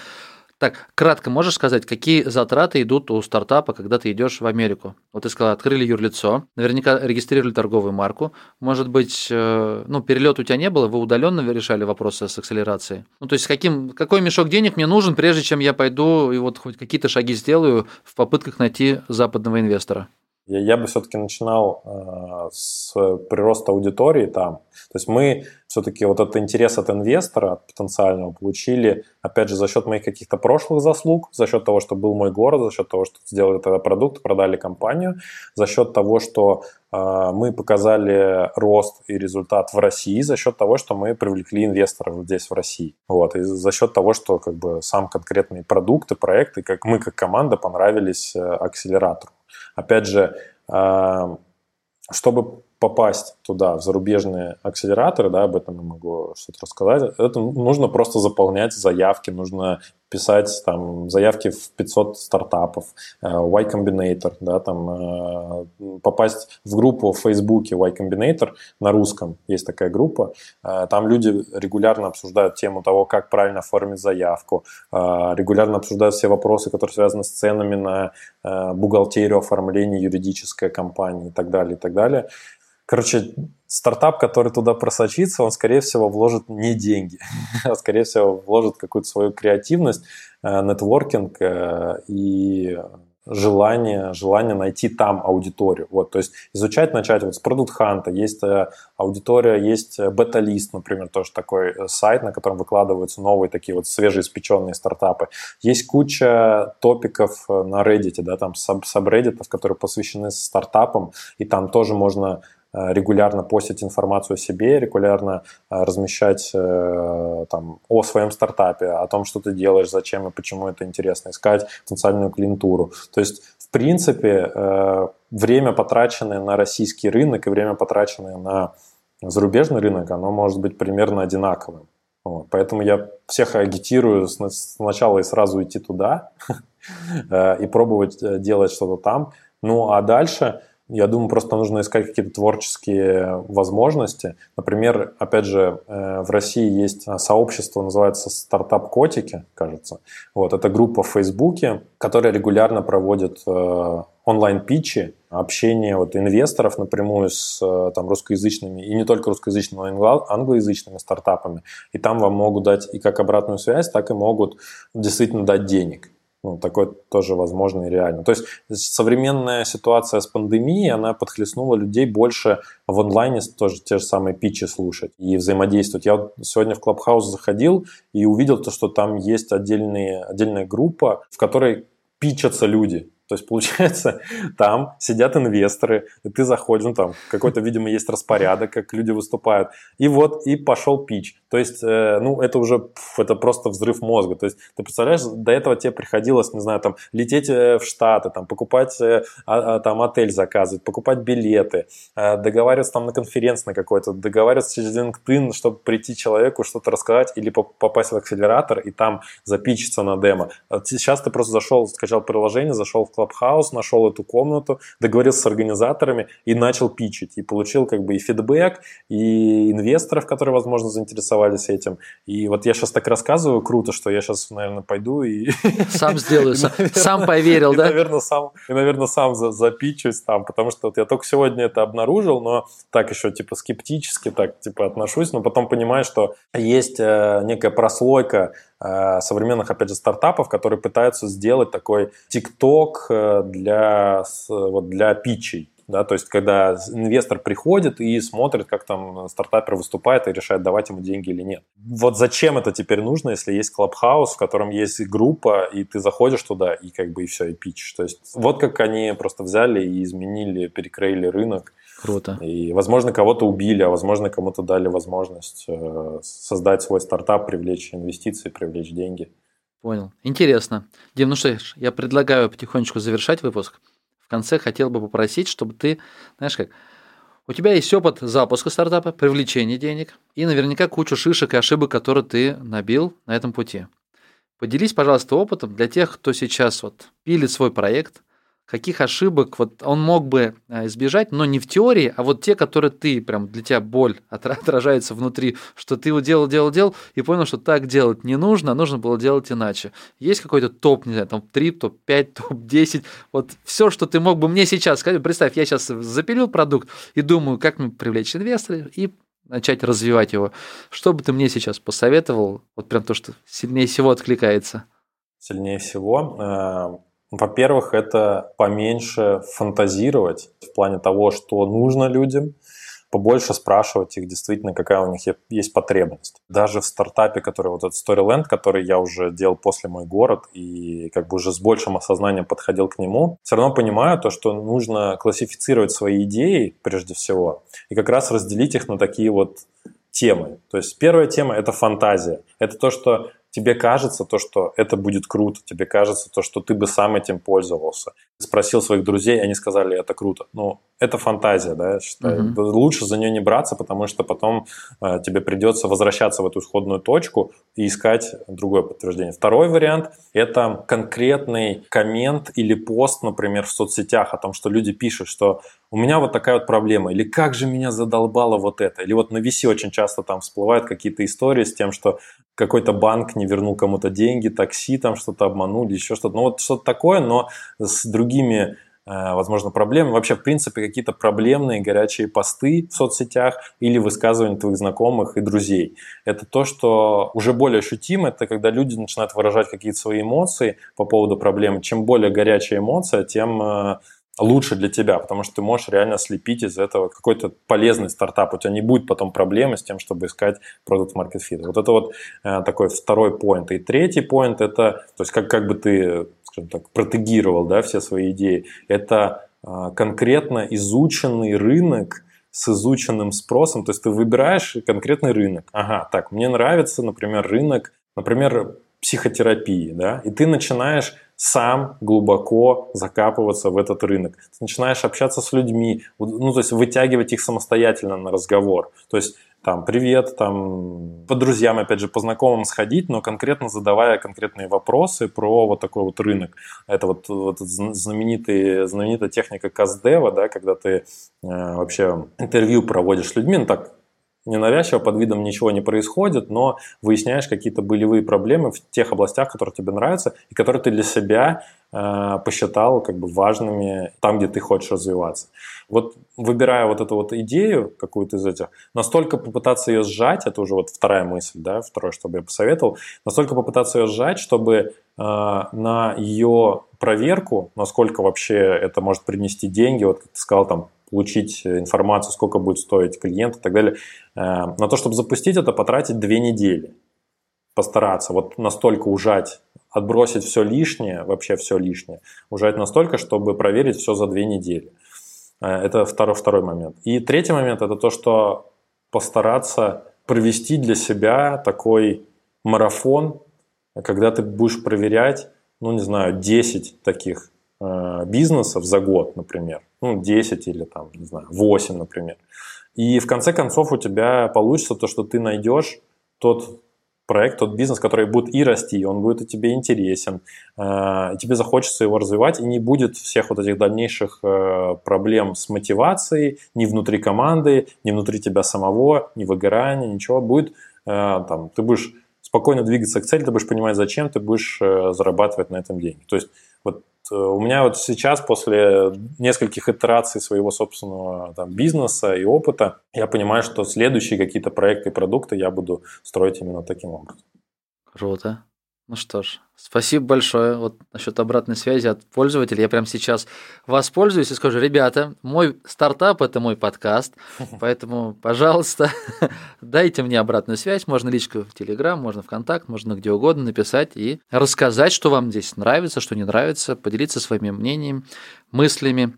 Speaker 1: Так, кратко можешь сказать, какие затраты идут у стартапа, когда ты идешь в Америку? Вот ты сказал, открыли юрлицо, наверняка регистрировали торговую марку. Может быть, ну, перелет у тебя не было, вы удаленно решали вопросы с акселерацией? Ну, то есть, каким, какой мешок денег мне нужен, прежде чем я пойду и вот хоть какие-то шаги сделаю в попытках найти западного инвестора?
Speaker 2: Я, я бы все-таки начинал э, с прироста аудитории там. То есть мы все-таки вот этот интерес от инвестора, от потенциального, получили, опять же, за счет моих каких-то прошлых заслуг, за счет того, что был мой город, за счет того, что сделали тогда продукт, продали компанию, за счет того, что э, мы показали рост и результат в России, за счет того, что мы привлекли инвесторов здесь, в России. Вот, и за счет того, что как бы сам конкретный продукт и проекты, как мы как команда понравились э, акселератору. Опять же, чтобы попасть туда, в зарубежные акселераторы, да, об этом я могу что-то рассказать, это нужно просто заполнять заявки, нужно писать там заявки в 500 стартапов, Y Combinator, да, там попасть в группу в Фейсбуке Y Combinator на русском, есть такая группа, там люди регулярно обсуждают тему того, как правильно оформить заявку, регулярно обсуждают все вопросы, которые связаны с ценами на бухгалтерию, оформление юридической компании и так далее, и так далее. Короче, стартап, который туда просочится, он, скорее всего, вложит не деньги, а, скорее всего, вложит какую-то свою креативность, нетворкинг и желание, желание найти там аудиторию. Вот, то есть изучать начать вот с продукт ханта, есть аудитория, есть бета-лист, например, тоже такой сайт, на котором выкладываются новые такие вот свежеиспеченные стартапы. Есть куча топиков на Reddit, да, там сабреддитов, которые посвящены стартапам, и там тоже можно регулярно постить информацию о себе, регулярно размещать там, о своем стартапе, о том, что ты делаешь, зачем и почему это интересно, искать потенциальную клиентуру. То есть, в принципе, время, потраченное на российский рынок и время, потраченное на зарубежный рынок, оно может быть примерно одинаковым. Вот. Поэтому я всех агитирую сначала и сразу идти туда и пробовать делать что-то там. Ну а дальше я думаю, просто нужно искать какие-то творческие возможности. Например, опять же, в России есть сообщество, называется «Стартап Котики», кажется. Вот, это группа в Фейсбуке, которая регулярно проводит онлайн-питчи, общение вот инвесторов напрямую с там, русскоязычными, и не только русскоязычными, но и англоязычными стартапами. И там вам могут дать и как обратную связь, так и могут действительно дать денег. Ну, такое тоже возможно и реально. То есть современная ситуация с пандемией, она подхлестнула людей больше в онлайне тоже те же самые питчи слушать и взаимодействовать. Я вот сегодня в Клабхаус заходил и увидел то, что там есть отдельные, отдельная группа, в которой питчатся люди. То есть, получается, там сидят инвесторы, и ты заходишь, ну, там какой-то, видимо, есть распорядок, как люди выступают, и вот, и пошел пич. То есть, э, ну, это уже, пф, это просто взрыв мозга. То есть, ты представляешь, до этого тебе приходилось, не знаю, там, лететь в Штаты, там, покупать э, а, там отель заказывать, покупать билеты, э, договариваться там на конференции на какой-то, договариваться через LinkedIn, чтобы прийти человеку что-то рассказать или попасть в акселератор и там запичиться на демо. Сейчас ты просто зашел, скачал приложение, зашел в Clubhouse, нашел эту комнату, договорился с организаторами и начал питчить. И получил как бы и фидбэк, и инвесторов, которые, возможно, заинтересовались этим. И вот я сейчас так рассказываю, круто, что я сейчас, наверное, пойду и...
Speaker 1: Сам сделаю, сам поверил, да?
Speaker 2: наверное, сам, и, наверное, сам запичусь там, потому что вот я только сегодня это обнаружил, но так еще типа скептически так типа отношусь, но потом понимаю, что есть э, некая прослойка современных, опять же, стартапов, которые пытаются сделать такой ТикТок э, для, вот, для питчей. Да, то есть, когда инвестор приходит и смотрит, как там стартапер выступает и решает, давать ему деньги или нет. Вот зачем это теперь нужно, если есть клабхаус, в котором есть группа, и ты заходишь туда, и как бы и все, и пич. То есть, вот как они просто взяли и изменили, перекроили рынок.
Speaker 1: Круто.
Speaker 2: И, возможно, кого-то убили, а возможно, кому-то дали возможность э, создать свой стартап, привлечь инвестиции, привлечь деньги.
Speaker 1: Понял. Интересно. Дим, ну что ж, я предлагаю потихонечку завершать выпуск конце хотел бы попросить, чтобы ты, знаешь как, у тебя есть опыт запуска стартапа, привлечения денег и наверняка кучу шишек и ошибок, которые ты набил на этом пути. Поделись, пожалуйста, опытом для тех, кто сейчас вот пилит свой проект – каких ошибок вот он мог бы а, избежать, но не в теории, а вот те, которые ты, прям для тебя боль отражается внутри, что ты вот делал, делал, делал, и понял, что так делать не нужно, а нужно было делать иначе. Есть какой-то топ, не знаю, там топ-3, топ-5, топ-10, вот все, что ты мог бы мне сейчас сказать, представь, я сейчас запилил продукт и думаю, как мне привлечь инвесторов и начать развивать его. Что бы ты мне сейчас посоветовал, вот прям то, что сильнее всего откликается?
Speaker 2: Сильнее всего? Во-первых, это поменьше фантазировать в плане того, что нужно людям, побольше спрашивать их действительно, какая у них есть потребность. Даже в стартапе, который вот этот Storyland, который я уже делал после «Мой город» и как бы уже с большим осознанием подходил к нему, все равно понимаю то, что нужно классифицировать свои идеи прежде всего и как раз разделить их на такие вот темы. То есть первая тема – это фантазия. Это то, что тебе кажется то, что это будет круто, тебе кажется то, что ты бы сам этим пользовался. Спросил своих друзей, они сказали, это круто. Ну, это фантазия, да, считаю. Mm-hmm. Лучше за нее не браться, потому что потом э, тебе придется возвращаться в эту исходную точку и искать другое подтверждение. Второй вариант – это конкретный коммент или пост, например, в соцсетях о том, что люди пишут, что у меня вот такая вот проблема, или как же меня задолбало вот это, или вот на VC очень часто там всплывают какие-то истории с тем, что какой-то банк не вернул кому-то деньги, такси там что-то обманули, еще что-то. Ну вот что-то такое, но с другими э, возможно, проблемы. Вообще, в принципе, какие-то проблемные горячие посты в соцсетях или высказывания твоих знакомых и друзей. Это то, что уже более ощутимо, это когда люди начинают выражать какие-то свои эмоции по поводу проблемы. Чем более горячая эмоция, тем э, лучше для тебя, потому что ты можешь реально слепить из этого какой-то полезный стартап. У тебя не будет потом проблемы с тем, чтобы искать продукт market fit. Вот это вот э, такой второй поинт. И третий поинт это, то есть как, как бы ты, скажем так, протегировал да, все свои идеи, это э, конкретно изученный рынок, с изученным спросом, то есть ты выбираешь конкретный рынок. Ага, так, мне нравится, например, рынок, например, психотерапии, да, и ты начинаешь сам глубоко закапываться в этот рынок. Ты начинаешь общаться с людьми, ну, то есть вытягивать их самостоятельно на разговор. То есть там, привет, там, по друзьям, опять же, по знакомым сходить, но конкретно задавая конкретные вопросы про вот такой вот рынок. Это вот, вот знаменитый, знаменитая техника Каздева, да, когда ты э, вообще интервью проводишь с людьми, ну так, ненавязчиво, под видом ничего не происходит, но выясняешь какие-то болевые проблемы в тех областях, которые тебе нравятся, и которые ты для себя э, посчитал как бы важными там, где ты хочешь развиваться. Вот выбирая вот эту вот идею какую-то из этих, настолько попытаться ее сжать, это уже вот вторая мысль, да, второе, что бы я посоветовал, настолько попытаться ее сжать, чтобы э, на ее проверку, насколько вообще это может принести деньги, вот как ты сказал, там, получить информацию, сколько будет стоить клиент и так далее. Э, на то, чтобы запустить это, потратить две недели. Постараться вот настолько ужать, отбросить все лишнее, вообще все лишнее, ужать настолько, чтобы проверить все за две недели. Э, это второй, второй момент. И третий момент – это то, что постараться провести для себя такой марафон, когда ты будешь проверять, ну, не знаю, 10 таких э, бизнесов за год, например ну, 10 или там, не знаю, 8, например. И в конце концов у тебя получится то, что ты найдешь тот проект, тот бизнес, который будет и расти, он будет и тебе интересен, э, и тебе захочется его развивать, и не будет всех вот этих дальнейших э, проблем с мотивацией ни внутри команды, ни внутри тебя самого, ни выгорания, ничего. Будет э, там, ты будешь спокойно двигаться к цели, ты будешь понимать, зачем ты будешь зарабатывать на этом деньги. То есть вот у меня вот сейчас, после нескольких итераций своего собственного там, бизнеса и опыта, я понимаю, что следующие какие-то проекты и продукты я буду строить именно таким образом.
Speaker 1: Круто. Ну что ж, спасибо большое. Вот насчет обратной связи от пользователей. Я прямо сейчас воспользуюсь и скажу, ребята, мой стартап – это мой подкаст, поэтому, пожалуйста, дайте мне обратную связь. Можно личку в Телеграм, можно в Контакт, можно где угодно написать и рассказать, что вам здесь нравится, что не нравится, поделиться своими мнениями, мыслями.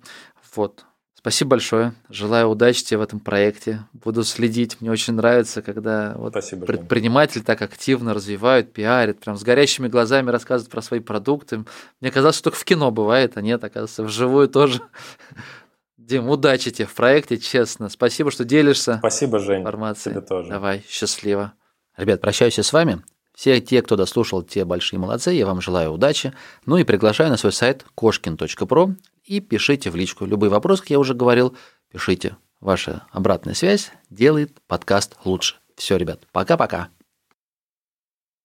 Speaker 1: Вот. Спасибо большое. Желаю удачи тебе в этом проекте. Буду следить. Мне очень нравится, когда вот Спасибо, предприниматели так активно развивают, пиарят, прям с горящими глазами рассказывают про свои продукты. Мне казалось, что только в кино бывает, а нет, оказывается, вживую тоже. Дим, удачи тебе в проекте, честно. Спасибо, что делишься.
Speaker 2: Спасибо, Жень. Информацией. Тебе тоже.
Speaker 1: Давай, счастливо. Ребят, прощаюсь с вами. Все те, кто дослушал, те большие молодцы, я вам желаю удачи. Ну и приглашаю на свой сайт кошкин.про и пишите в личку. Любые вопросы, как я уже говорил, пишите. Ваша обратная связь делает подкаст лучше. Все, ребят, пока-пока.